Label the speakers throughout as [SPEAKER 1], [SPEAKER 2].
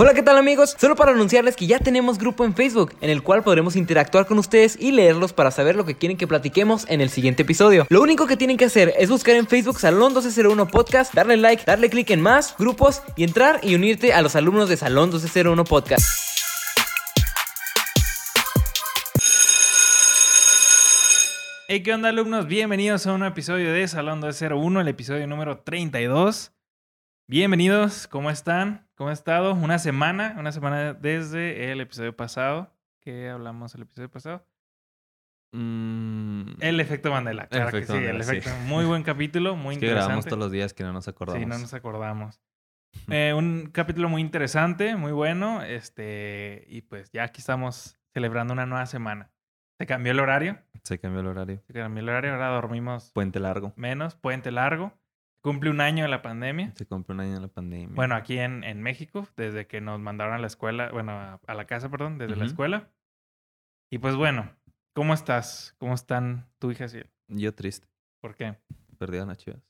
[SPEAKER 1] Hola, ¿qué tal amigos? Solo para anunciarles que ya tenemos grupo en Facebook, en el cual podremos interactuar con ustedes y leerlos para saber lo que quieren que platiquemos en el siguiente episodio. Lo único que tienen que hacer es buscar en Facebook Salón 1201 Podcast, darle like, darle clic en más, grupos y entrar y unirte a los alumnos de Salón 1201 Podcast.
[SPEAKER 2] Hey, ¿qué onda alumnos? Bienvenidos a un episodio de Salón 201, el episodio número 32. Bienvenidos, ¿cómo están? ¿Cómo ha estado? Una semana, una semana desde el episodio pasado. ¿Qué hablamos el episodio pasado?
[SPEAKER 3] Mm,
[SPEAKER 2] El efecto Mandela,
[SPEAKER 3] El
[SPEAKER 2] claro
[SPEAKER 3] efecto
[SPEAKER 2] que sí, el
[SPEAKER 3] Mandela, sí.
[SPEAKER 2] efecto. Muy buen capítulo, muy
[SPEAKER 3] es que
[SPEAKER 2] interesante.
[SPEAKER 3] grabamos todos los días que no nos acordamos.
[SPEAKER 2] Sí, no nos acordamos. Eh, un capítulo muy interesante, muy bueno. Este, y pues ya aquí estamos celebrando una nueva semana. Se cambió el horario.
[SPEAKER 3] Se cambió el horario.
[SPEAKER 2] Se cambió el horario. Ahora dormimos
[SPEAKER 3] Puente largo.
[SPEAKER 2] menos, puente largo. Cumple un año de la pandemia.
[SPEAKER 3] Se cumple un año de la pandemia.
[SPEAKER 2] Bueno, aquí en, en México, desde que nos mandaron a la escuela, bueno, a, a la casa, perdón, desde la
[SPEAKER 3] Ujú.
[SPEAKER 2] escuela. Y pues bueno, ¿cómo estás? ¿Cómo están tu hija Ciel?
[SPEAKER 3] Yo triste.
[SPEAKER 2] ¿Por qué?
[SPEAKER 3] Perdieron a Chivas.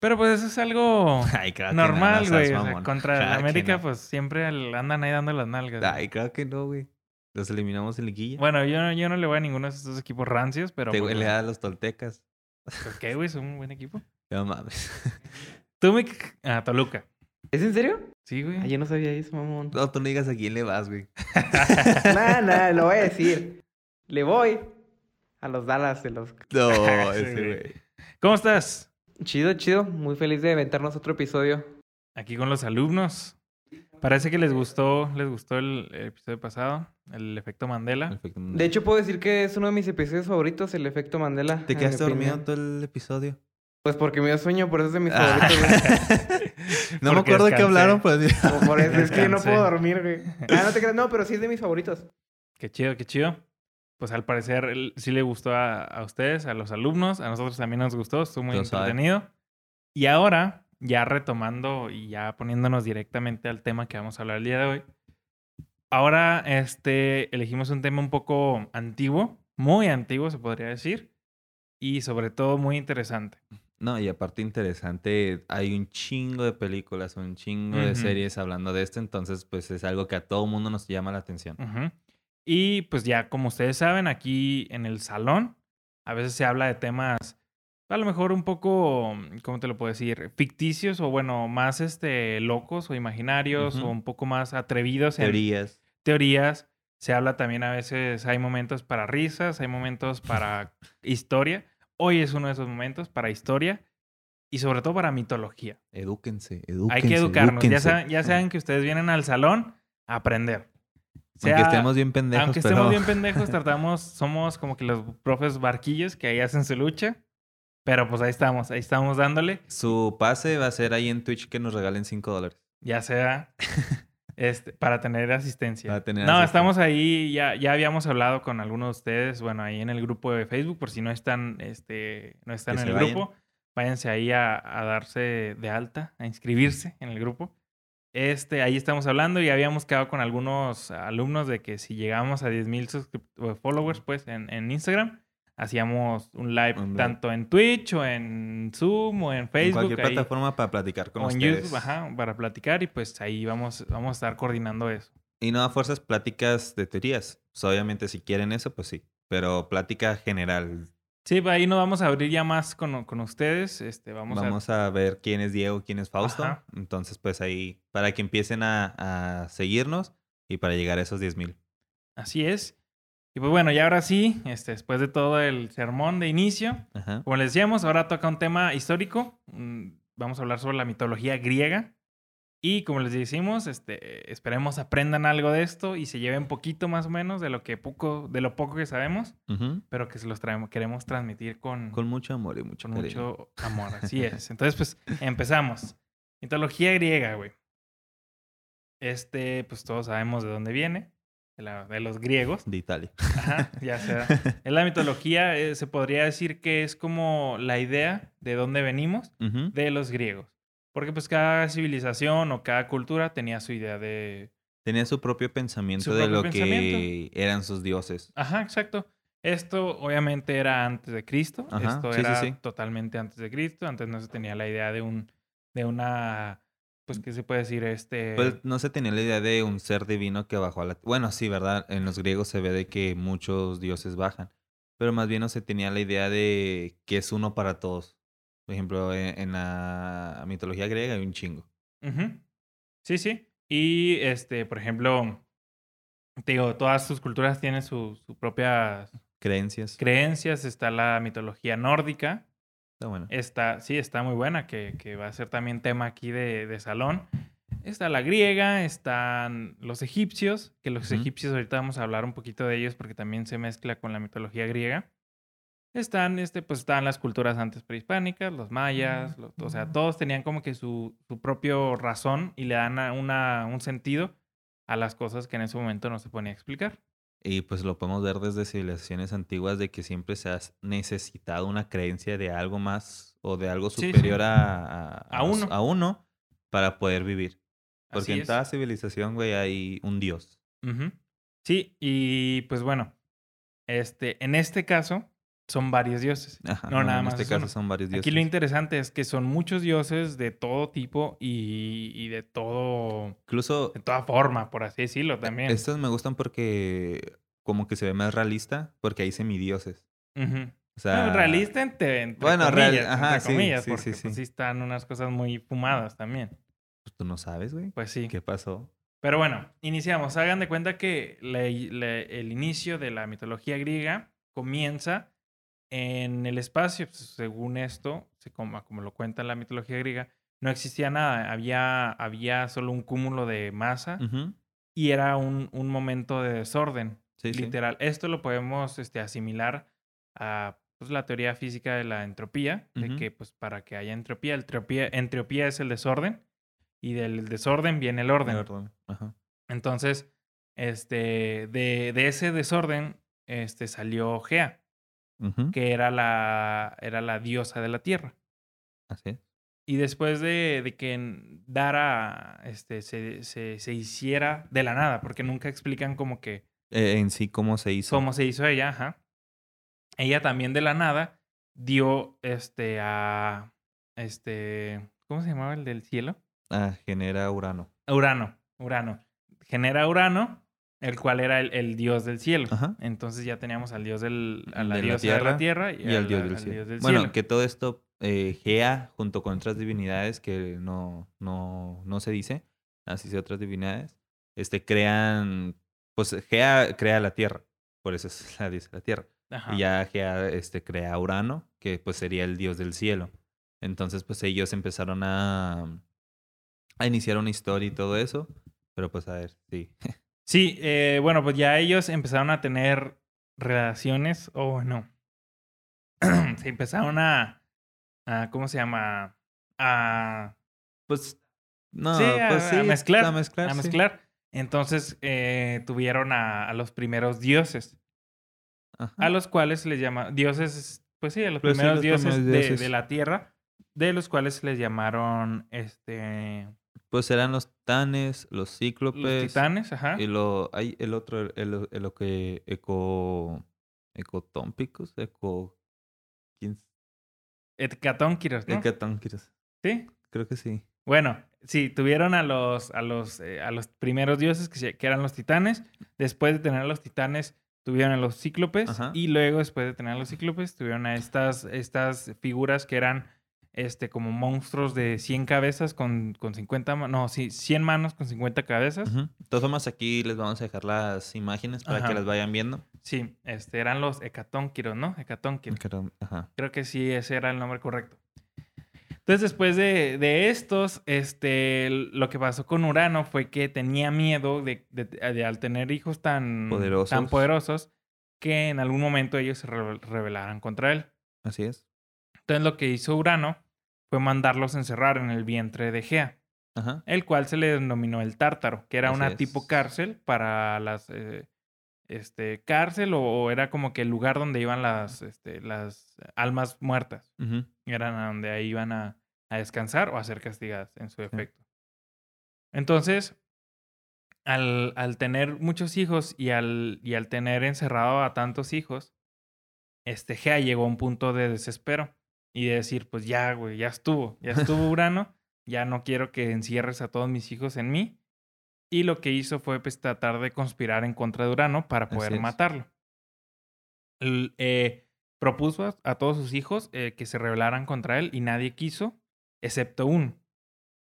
[SPEAKER 2] Pero pues eso es algo
[SPEAKER 3] Ay, claro no,
[SPEAKER 2] normal,
[SPEAKER 3] no
[SPEAKER 2] güey.
[SPEAKER 3] seas
[SPEAKER 2] o sea, contra
[SPEAKER 3] Claro
[SPEAKER 2] la América,
[SPEAKER 3] no.
[SPEAKER 2] pues siempre andan ahí dando las nalgas.
[SPEAKER 3] Ay, claro que no, güey. Los eliminamos en liguilla.
[SPEAKER 2] Bueno, yo, no- yo no le voy a ninguno de estos equipos rancios, pero.
[SPEAKER 3] Te
[SPEAKER 2] pues,
[SPEAKER 3] le da a los toltecas.
[SPEAKER 2] ¿Por qué, güey? Son un buen equipo.
[SPEAKER 3] No mames.
[SPEAKER 2] Tú me. Ah, Toluca.
[SPEAKER 1] ¿Es en serio?
[SPEAKER 2] Sí, güey.
[SPEAKER 1] Ah, yo no sabía eso, mamón.
[SPEAKER 3] No, tú no digas a quién le vas, güey.
[SPEAKER 1] Nah, nah, lo voy a decir. Le voy a los Dallas de los...
[SPEAKER 3] No, ese
[SPEAKER 2] güey. ¿Cómo estás?
[SPEAKER 1] Chido, chido. Muy feliz de aventarnos otro episodio.
[SPEAKER 2] Aquí con los alumnos. Parece que les gustó, les gustó el, el episodio pasado, el efecto Mandela.
[SPEAKER 3] Perfecto.
[SPEAKER 1] De hecho, puedo decir que es uno de mis episodios favoritos, el efecto Mandela.
[SPEAKER 3] ¿Te quedaste
[SPEAKER 1] mi
[SPEAKER 3] dormido todo el episodio?
[SPEAKER 1] Pues porque me dio sueño, por eso es de mis
[SPEAKER 3] Ah.
[SPEAKER 1] favoritos, güey.
[SPEAKER 3] no me acuerdo de qué hablaron, pues.
[SPEAKER 1] Por eso es que yo no puedo dormir, güey. Ah, no te creas. No, pero sí es de mis favoritos.
[SPEAKER 2] Qué chido, qué chido. Pues al parecer sí le gustó a, a ustedes, a los alumnos, a nosotros también nos gustó, estuvo muy
[SPEAKER 3] Lo sabe.
[SPEAKER 2] entretenido. Y ahora, ya retomando y ya poniéndonos directamente al tema que vamos a hablar el día de hoy. Ahora, este, elegimos un tema un poco antiguo, muy antiguo se podría decir, y sobre todo muy interesante.
[SPEAKER 3] No, y aparte interesante, hay un chingo de películas, un chingo de series hablando de esto, entonces pues es algo que a todo mundo nos llama la atención.
[SPEAKER 2] Y pues ya, como ustedes saben, aquí en el salón a veces se habla de temas a lo mejor un poco, ¿cómo te lo puedo decir? Ficticios o bueno, más este locos o imaginarios o un poco más atrevidos en
[SPEAKER 3] Teorías.
[SPEAKER 2] teorías. Se habla también a veces, hay momentos para risas, hay momentos para historia. Hoy es uno de esos momentos para historia y sobre todo para mitología.
[SPEAKER 3] Edúquense, edúquense.
[SPEAKER 2] Hay que educarnos. Ya saben, ya saben que ustedes vienen al salón a aprender.
[SPEAKER 3] Aunque estemos bien pendejos,
[SPEAKER 2] aunque
[SPEAKER 3] pero
[SPEAKER 2] estemos bien pendejos, tratamos, somos como que los profes barquillos que ahí hacen su lucha. Pero pues ahí estamos, ahí estamos dándole.
[SPEAKER 3] su pase va a ser ahí en Twitch que nos regalen 5 dólares.
[SPEAKER 2] Ya sea este, para tener asistencia.
[SPEAKER 3] Para tener
[SPEAKER 2] no,
[SPEAKER 3] asistencia.
[SPEAKER 2] estamos ahí, ya, ya habíamos hablado con algunos de ustedes, bueno, ahí en el grupo de Facebook, por si no están, este, no están
[SPEAKER 3] Que
[SPEAKER 2] en el
[SPEAKER 3] vayan.
[SPEAKER 2] grupo, váyanse ahí a, a darse de alta, a inscribirse en el grupo. Este, ahí estamos hablando y habíamos quedado con algunos alumnos de que si llegamos a 10.000 suscrip- o followers, pues, en, en Instagram, hacíamos un live tanto en Twitch o en Zoom o en
[SPEAKER 3] en
[SPEAKER 2] Facebook.
[SPEAKER 3] cualquier
[SPEAKER 2] ahí,
[SPEAKER 3] plataforma para platicar con
[SPEAKER 2] o en
[SPEAKER 3] ustedes.
[SPEAKER 2] YouTube, ajá, para platicar y pues ahí vamos, vamos a estar coordinando eso.
[SPEAKER 3] Y no a fuerzas pláticas de teorías. Pues, obviamente si quieren eso, pues sí. Pero plática general.
[SPEAKER 2] Sí, pues, ahí nos vamos a abrir ya más con, con ustedes. Este, vamos,
[SPEAKER 3] Vamos a... ver quién es Diego, quién es Fausto.
[SPEAKER 2] Ajá.
[SPEAKER 3] Entonces, pues ahí, para que empiecen a, a seguirnos y para llegar a esos 10 mil.
[SPEAKER 2] a... Así es. Y pues bueno, y ahora sí, este, después de todo el sermón de inicio,
[SPEAKER 3] Ajá.
[SPEAKER 2] como les decíamos, ahora toca un tema histórico. Mm, Vamos a hablar sobre la mitología griega. Y como les decimos, este, esperemos aprendan algo de esto y se lleven poquito más o menos de lo que poco, de lo poco que sabemos, pero que se los traemos, queremos transmitir con,
[SPEAKER 3] Con mucho amor y mucho
[SPEAKER 2] con mucho amor. Así es. Entonces, pues, empezamos. Mitología griega, güey. Este, pues todos sabemos de dónde viene. De, la- de los griegos.
[SPEAKER 3] De Italia.
[SPEAKER 2] Ajá, ya sea. En la mitología eh, se podría decir que es como la idea de dónde venimos de los griegos. Porque pues cada civilización o cada cultura tenía su idea de...
[SPEAKER 3] Tenía su propio pensamiento
[SPEAKER 2] Su
[SPEAKER 3] de lo
[SPEAKER 2] pensamiento.
[SPEAKER 3] que eran sus dioses.
[SPEAKER 2] Ajá, exacto. Esto obviamente era antes de Cristo.
[SPEAKER 3] Ajá,
[SPEAKER 2] Esto
[SPEAKER 3] sí, sí,
[SPEAKER 2] era
[SPEAKER 3] sí.
[SPEAKER 2] totalmente antes de Cristo. Antes no se tenía la idea de un de una pues, ¿qué se puede decir? Este...
[SPEAKER 3] Pues no se tenía la idea de un ser divino que bajó a la... Bueno, sí, ¿verdad? En los griegos se ve de que muchos dioses bajan. Pero más bien no se tenía la idea de que es uno para todos. Por ejemplo, en, en la mitología griega hay un chingo.
[SPEAKER 2] Sí, sí. Y, este, por ejemplo, te digo, todas sus culturas tienen sus su propias
[SPEAKER 3] Creencias.
[SPEAKER 2] creencias. Está la mitología nórdica.
[SPEAKER 3] Está.
[SPEAKER 2] Está, sí, está muy buena, que, que va a ser también tema aquí de, de salón. Está la griega, están los egipcios, que los egipcios ahorita vamos a hablar un poquito de ellos porque también se mezcla con la mitología griega. Están, este, pues están las culturas antes prehispánicas, los mayas, los- o sea, todos tenían como que su, su propio razón y le dan una, un sentido a las cosas que en ese momento no se ponía a explicar.
[SPEAKER 3] Y pues lo podemos ver desde civilizaciones antiguas de que siempre se ha necesitado una creencia de algo más o de algo
[SPEAKER 2] Sí, sí.
[SPEAKER 3] superior a, a,
[SPEAKER 2] A uno.
[SPEAKER 3] a uno para poder vivir. Porque en cada civilización, güey, hay un dios.
[SPEAKER 2] Sí, y pues bueno, este, en este caso son varios dioses.
[SPEAKER 3] Ajá,
[SPEAKER 2] No, nada
[SPEAKER 3] en
[SPEAKER 2] más
[SPEAKER 3] este
[SPEAKER 2] es
[SPEAKER 3] caso
[SPEAKER 2] uno.
[SPEAKER 3] son varios dioses.
[SPEAKER 2] Aquí lo interesante es que son muchos dioses de todo tipo y, y de todo,
[SPEAKER 3] Incluso
[SPEAKER 2] de toda forma, por así decirlo también.
[SPEAKER 3] estos me gustan porque como que se ve más realista porque hay semidioses.
[SPEAKER 2] Ujú.
[SPEAKER 3] O sea,
[SPEAKER 2] Bueno, realista entre, entre
[SPEAKER 3] bueno, real-
[SPEAKER 2] comillas,
[SPEAKER 3] ajá,
[SPEAKER 2] entre comillas,
[SPEAKER 3] sí,
[SPEAKER 2] porque
[SPEAKER 3] sí,
[SPEAKER 2] pues,
[SPEAKER 3] sí.
[SPEAKER 2] sí están unas cosas muy fumadas también.
[SPEAKER 3] pues, tú no sabes, güey.
[SPEAKER 2] Pues sí.
[SPEAKER 3] ¿Qué pasó?
[SPEAKER 2] Pero bueno, iniciamos. Hagan de cuenta que el inicio de la mitología griega comienza en el espacio. Pues, según esto, como, como lo cuenta la mitología griega, no existía nada. Había, había solo un cúmulo de masa
[SPEAKER 3] Ujú.
[SPEAKER 2] y era un, un momento de desorden.
[SPEAKER 3] Sí, sí.
[SPEAKER 2] literal. Esto lo podemos este, asimilar a pues, la teoría física de la entropía, de que pues, para que haya entropía, entropía, entropía es el desorden y del desorden viene el orden.
[SPEAKER 3] Orden. Ajá.
[SPEAKER 2] Entonces, este, de, de ese desorden este, salió Gea, Que era la, era la diosa de la tierra.
[SPEAKER 3] Así es.
[SPEAKER 2] Y después de, de que Dara este, se, se, se hiciera de la nada, porque nunca explican como que
[SPEAKER 3] Eh, en sí, ¿cómo se hizo?
[SPEAKER 2] cómo se hizo ella, ajá. Ella también de la nada dio este a este, ¿cómo se llamaba el del cielo?
[SPEAKER 3] Ah, genera Urano.
[SPEAKER 2] Urano, Urano. Genera Urano, el cual era el, el dios del cielo.
[SPEAKER 3] Ajá.
[SPEAKER 2] Entonces ya teníamos al dios del, a la
[SPEAKER 3] De la
[SPEAKER 2] diosa de la
[SPEAKER 3] tierra
[SPEAKER 2] y,
[SPEAKER 3] Y
[SPEAKER 2] al,
[SPEAKER 3] al dios
[SPEAKER 2] al
[SPEAKER 3] del cielo.
[SPEAKER 2] dios del
[SPEAKER 3] bueno,
[SPEAKER 2] cielo.
[SPEAKER 3] que todo esto, eh, Gea, junto con otras divinidades que no, no, no se dice, así se otras divinidades, este, crean, pues Gea crea la tierra, por eso es la diosa de la tierra.
[SPEAKER 2] Ajá.
[SPEAKER 3] Y ya Gea este, crea a Urano, que pues sería el dios del cielo. Entonces, pues ellos empezaron a, a iniciar una historia y todo eso. Pero pues a ver, sí.
[SPEAKER 2] Sí, eh, bueno, pues ya ellos empezaron a tener relaciones, o no. se empezaron a, a, ¿cómo se llama? A,
[SPEAKER 3] Pues, no,
[SPEAKER 2] sí, a,
[SPEAKER 3] pues
[SPEAKER 2] a
[SPEAKER 3] sí.
[SPEAKER 2] mezclar.
[SPEAKER 3] A mezclar,
[SPEAKER 2] a
[SPEAKER 3] sí.
[SPEAKER 2] mezclar. Entonces eh, tuvieron a, a los primeros dioses,
[SPEAKER 3] Ajá.
[SPEAKER 2] a los cuales les llama dioses, pues sí, a los
[SPEAKER 3] Pues
[SPEAKER 2] primeros
[SPEAKER 3] los
[SPEAKER 2] dioses, de-
[SPEAKER 3] dioses.
[SPEAKER 2] De, la tierra, de los cuales les llamaron este,
[SPEAKER 3] Pues eran los titanes, los
[SPEAKER 2] los
[SPEAKER 3] cíclopes.
[SPEAKER 2] titanes, ajá.
[SPEAKER 3] Y lo, hay el otro, el, el, el lo que eco, ecotómpicos, eco.
[SPEAKER 2] Hecatónquiros, ¿no?
[SPEAKER 3] Hecatónquiros.
[SPEAKER 2] Sí.
[SPEAKER 3] Creo que sí.
[SPEAKER 2] Bueno, sí, tuvieron a los, a los, eh, a los primeros dioses que, que eran los titanes. Después de tener a los titanes, tuvieron a los cíclopes.
[SPEAKER 3] Ajá.
[SPEAKER 2] Y luego, después de tener a los cíclopes, tuvieron a estas, estas figuras que eran este, como monstruos de 100 cabezas con, con 50, ma- no, sí, 100 manos con 50 cabezas.
[SPEAKER 3] De todas formas, aquí les vamos a dejar las imágenes para
[SPEAKER 2] Ajá.
[SPEAKER 3] que las vayan viendo.
[SPEAKER 2] Sí, este, eran los hecatónquiros, ¿no? Hecatónquiros.
[SPEAKER 3] Ajá.
[SPEAKER 2] Creo que sí, ese era el nombre correcto. Entonces, después de, de estos, este, lo que pasó con Urano fue que tenía miedo de, de- de al tener hijos tan
[SPEAKER 3] Poderosos.
[SPEAKER 2] tan poderosos que en algún momento ellos se rebel- rebelaran contra él.
[SPEAKER 3] Así es.
[SPEAKER 2] Entonces, lo que hizo Urano fue mandarlos encerrar en el vientre de Gea,
[SPEAKER 3] Ajá.
[SPEAKER 2] el cual se le denominó el Tártaro, que era
[SPEAKER 3] Así
[SPEAKER 2] una
[SPEAKER 3] es.
[SPEAKER 2] tipo cárcel para las... eh, este, cárcel o, o era como que el lugar donde iban las, este, las almas muertas eran a donde ahí iban a, a descansar o a ser castigadas en su efecto. Entonces, al, al tener muchos hijos y al, y al tener encerrado a tantos hijos, este Gea llegó a un punto de desespero y de decir, pues ya, güey, ya estuvo, ya estuvo Urano, ya no quiero que encierres a todos mis hijos en mí. Y lo que hizo fue pues, tratar de conspirar en contra de Urano para poder matarlo. L- eh, propuso a, a todos sus hijos eh, que se rebelaran contra él y nadie quiso, excepto uno.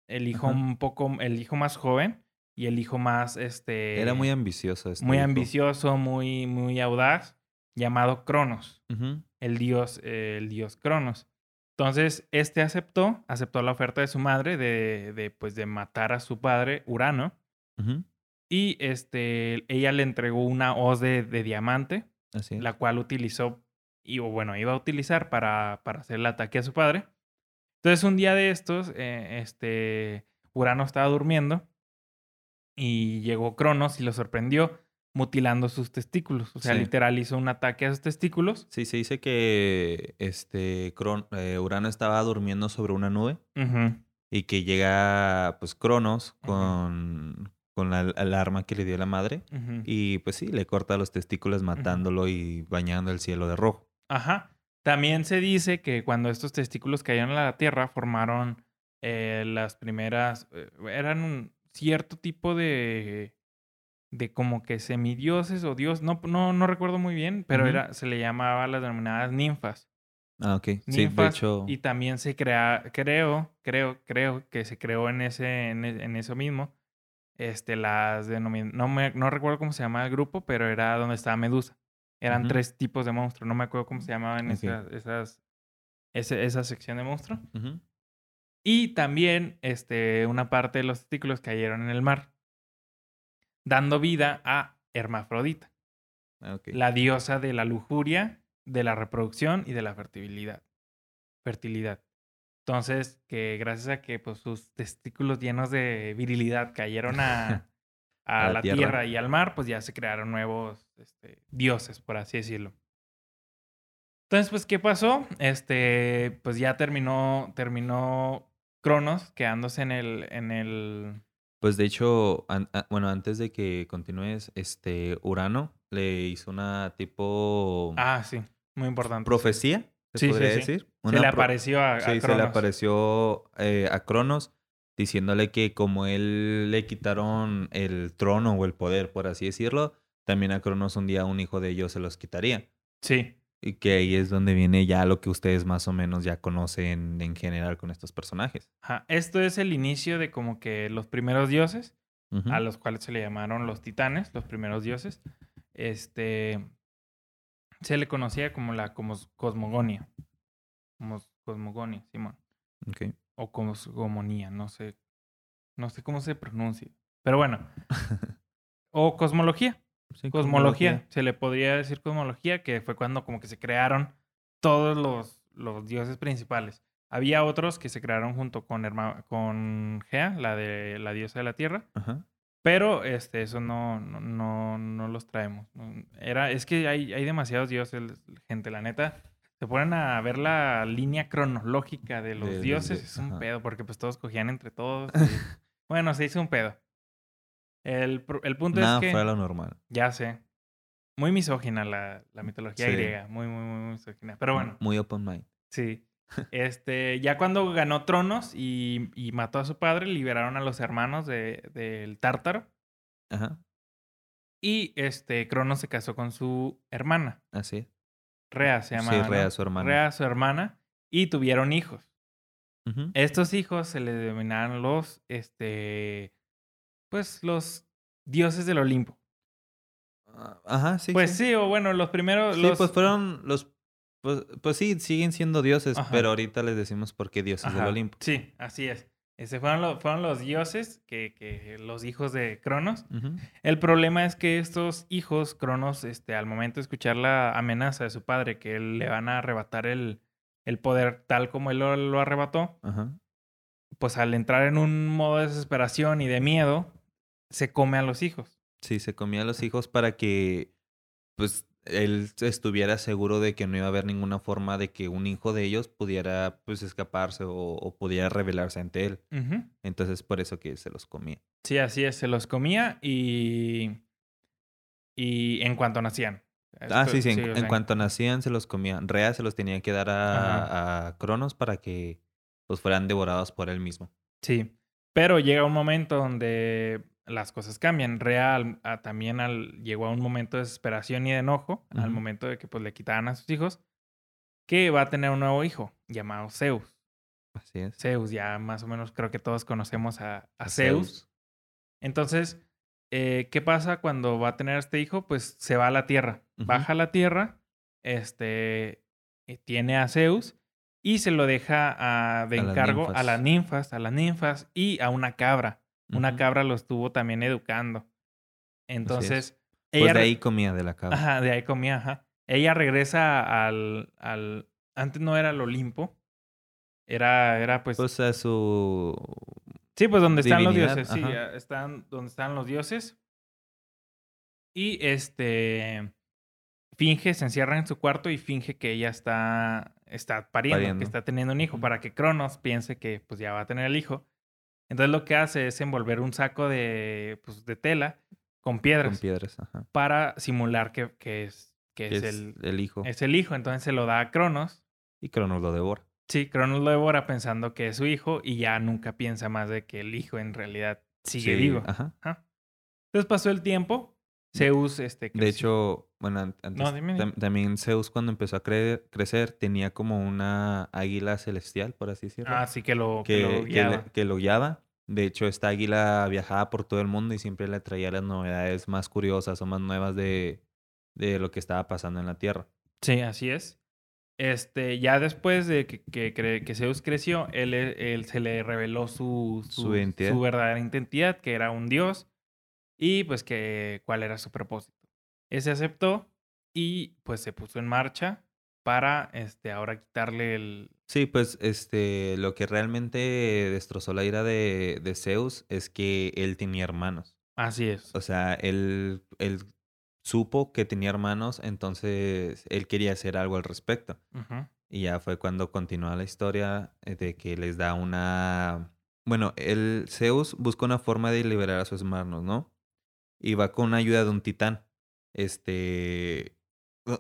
[SPEAKER 2] El hijo
[SPEAKER 3] Ajá.
[SPEAKER 2] un poco, el hijo más joven y el hijo más, este...
[SPEAKER 3] Era muy ambicioso. Este
[SPEAKER 2] muy
[SPEAKER 3] hijo.
[SPEAKER 2] ambicioso, muy, muy audaz, llamado Cronos, el dios, eh, el dios Cronos. Entonces, este aceptó, aceptó la oferta de su madre de, de, pues, de matar a su padre, Urano, y este, ella le entregó una hoz de, de diamante,
[SPEAKER 3] Así
[SPEAKER 2] la cual utilizó, y bueno, iba a utilizar para, para hacer el ataque a su padre. Entonces, un día de estos, eh, este, Urano estaba durmiendo y llegó Cronos y lo sorprendió mutilando sus testículos. O sea,
[SPEAKER 3] Sí.
[SPEAKER 2] literal hizo un ataque a sus testículos.
[SPEAKER 3] Sí, se dice que este Cron- eh, Urano estaba durmiendo sobre una nube y que llega pues Cronos con, con la, el arma que le dio la madre y pues sí, le corta los testículos matándolo y bañando el cielo de rojo.
[SPEAKER 2] Ajá. También se dice que cuando estos testículos cayeron a la Tierra, formaron eh, las primeras. eh, eran un cierto tipo de. De como que semidioses o dios. No, no, no recuerdo muy bien, pero era, se le llamaba las denominadas ninfas.
[SPEAKER 3] Ah, ok. Sí, de
[SPEAKER 2] Ninfas,
[SPEAKER 3] hecho.
[SPEAKER 2] Y también se crea, creo, creo, creo que se creó en ese, en, e- en eso mismo. Este, las denomin... no me, no recuerdo cómo se llamaba el grupo, pero era donde estaba Medusa. Eran tres tipos de monstruos. No me acuerdo cómo se llamaban
[SPEAKER 3] Ok.
[SPEAKER 2] esas, esas, esa sección de monstruos.
[SPEAKER 3] Ujú.
[SPEAKER 2] Y también, este, una parte de los testículos cayeron en el mar, dando vida a Hermafrodita,
[SPEAKER 3] Ah,
[SPEAKER 2] la diosa de la lujuria, de la reproducción y de la fertilidad. Fertilidad. Entonces, que gracias a que pues, sus testículos llenos de virilidad cayeron a, a
[SPEAKER 3] A la
[SPEAKER 2] la
[SPEAKER 3] tierra.
[SPEAKER 2] tierra. y al mar, pues ya se crearon nuevos este, dioses, por así decirlo. Entonces, pues, ¿qué pasó? Este, pues ya terminó, terminó Cronos quedándose en el, en el,
[SPEAKER 3] Pues de hecho, an- a- bueno, antes de que continúes, este Urano le hizo una tipo
[SPEAKER 2] ah, sí, muy importante.
[SPEAKER 3] profecía, se
[SPEAKER 2] Sí, sí,
[SPEAKER 3] podría
[SPEAKER 2] sí.
[SPEAKER 3] decir.
[SPEAKER 2] se le apareció a,
[SPEAKER 3] se le apareció eh, a Cronos diciéndole que como él le quitaron el trono o el poder, por así decirlo, también a Cronos un día un hijo de ellos se los quitaría.
[SPEAKER 2] Sí,
[SPEAKER 3] Y que ahí es donde viene ya lo que ustedes más o menos ya conocen en general con estos personajes.
[SPEAKER 2] Ajá, Esto es el inicio de como que los primeros dioses, a los cuales se le llamaron los titanes, los primeros dioses. Este se le conocía como la cosmos- cosmogonia. Como cosmogonia, Simón.
[SPEAKER 3] Ok.
[SPEAKER 2] O cosmogonía, no sé. No sé cómo se pronuncia. Pero bueno. o cosmología.
[SPEAKER 3] Sí,
[SPEAKER 2] Cosmología. Se le podría decir cosmología, que fue cuando como que se crearon todos los, los dioses principales. Había otros que se crearon junto con, Herma- con Gea, la de la diosa de la tierra,
[SPEAKER 3] Ajá.
[SPEAKER 2] pero este, eso no, no, no, no los traemos. Era, es que hay, hay demasiados dioses, gente, la neta. Se ponen a ver la línea cronológica de los
[SPEAKER 3] De
[SPEAKER 2] dioses, es un
[SPEAKER 3] ajá.
[SPEAKER 2] pedo, porque pues todos cogían entre todos. y- bueno, se hizo un pedo. El, el punto
[SPEAKER 3] Nada
[SPEAKER 2] es que...
[SPEAKER 3] fuera lo normal.
[SPEAKER 2] Ya sé. Muy misógina la, la mitología
[SPEAKER 3] Sí.
[SPEAKER 2] griega. Muy, muy, muy misógina. Pero bueno,
[SPEAKER 3] Muy open mind.
[SPEAKER 2] sí. Este, ya cuando ganó tronos y, y mató a su padre, liberaron a los hermanos de- del Tártaro.
[SPEAKER 3] Ajá.
[SPEAKER 2] Y este, Cronos se casó con su hermana.
[SPEAKER 3] Así es.
[SPEAKER 2] Rea se llama.
[SPEAKER 3] Sí,
[SPEAKER 2] ¿no?
[SPEAKER 3] Rea, su hermana.
[SPEAKER 2] Rea, su hermana. Y tuvieron hijos. Estos hijos se les denominaron los, este, pues los dioses del Olimpo.
[SPEAKER 3] Ah, Ajá, sí.
[SPEAKER 2] pues
[SPEAKER 3] sí.
[SPEAKER 2] sí, o bueno, los primeros.
[SPEAKER 3] Sí,
[SPEAKER 2] los,
[SPEAKER 3] pues fueron los. Pues, pues sí, siguen siendo dioses,
[SPEAKER 2] Ajá.
[SPEAKER 3] pero ahorita les decimos por qué dioses del Olimpo.
[SPEAKER 2] Sí, así es. Ese fueron, lo- fueron los dioses, que, que los hijos de Cronos. El problema es que estos hijos, Cronos, este, al momento de escuchar la amenaza de su padre, que él le van a arrebatar el, el poder tal como él lo, lo arrebató, pues al entrar en un modo de desesperación y de miedo, se come a los hijos.
[SPEAKER 3] Sí, se comía a los hijos para que, pues, él estuviera seguro de que no iba a haber ninguna forma de que un hijo de ellos pudiera, pues, escaparse o, o pudiera rebelarse ante él. Entonces, por eso que se los comía.
[SPEAKER 2] Sí, así es, se los comía y, y en cuanto nacían.
[SPEAKER 3] Ah, sí, sí. En, cuanto nacían, se los comían. Rea se los tenía que dar a, a Cronos para que, pues, fueran devorados por él mismo.
[SPEAKER 2] Sí, pero llega un momento donde las cosas cambian. Real también al, llegó a un momento de desesperación y de enojo, al momento de que pues le quitaban a sus hijos, que va a tener un nuevo hijo llamado Zeus.
[SPEAKER 3] Así es.
[SPEAKER 2] Zeus, ya más o menos creo que todos conocemos a, Zeus. Entonces, eh, ¿qué pasa cuando va a tener este hijo? Pues se va a la tierra, baja a la tierra, este, eh, tiene a Zeus y se lo deja de encargo a las ninfas, a las ninfas y a una cabra. Una cabra lo estuvo también educando. Entonces,
[SPEAKER 3] ella pues de ahí comía de la cabra.
[SPEAKER 2] Ajá, de ahí comía, ajá. Ella regresa al, al antes no era el Olimpo. Era, era pues.
[SPEAKER 3] Pues a su.
[SPEAKER 2] Sí, pues donde están los dioses. Sí, están donde están los dioses. Y este finge, se encierra en su cuarto y finge que ella está, está pariendo, que está teniendo un hijo, para que Cronos piense que pues ya va a tener el hijo. Entonces lo que hace es envolver un saco de, pues, de tela con piedras.
[SPEAKER 3] Con piedras, ajá.
[SPEAKER 2] Para simular que, que es, que es, el,
[SPEAKER 3] el, hijo.
[SPEAKER 2] Es el hijo. Entonces se lo da a Cronos.
[SPEAKER 3] Y Cronos lo devora.
[SPEAKER 2] Sí, Cronos lo devora pensando que es su hijo y ya nunca piensa más de que el hijo en realidad sigue vivo.
[SPEAKER 3] Ajá.
[SPEAKER 2] Entonces pasó el tiempo Zeus, este.
[SPEAKER 3] De hecho, bueno, antes, también Zeus cuando empezó a crecer tenía como una águila celestial, por así decirlo.
[SPEAKER 2] Ah, sí, que lo,
[SPEAKER 3] que,
[SPEAKER 2] lo guiaba.
[SPEAKER 3] Que, lo guiaba. De hecho, esta águila viajaba por todo el mundo y siempre le traía las novedades más curiosas o más nuevas de, de lo que estaba pasando en la Tierra.
[SPEAKER 2] Sí, así es. Este, ya después de que, que, que Zeus creció, él, él, se le reveló su, su, su verdadera identidad, que era un dios y pues que cuál era su propósito. Ese aceptó y pues se puso en marcha para este ahora quitarle el
[SPEAKER 3] Sí, pues este lo que realmente destrozó la ira de, de Zeus es que él tenía hermanos.
[SPEAKER 2] Así es.
[SPEAKER 3] O sea, él, él supo que tenía hermanos, entonces él quería hacer algo al respecto. Y ya fue cuando continúa la historia eh, de que les da una... Bueno, el Zeus busca una forma de liberar a sus hermanos, ¿no? Y va con ayuda de un titán. Este.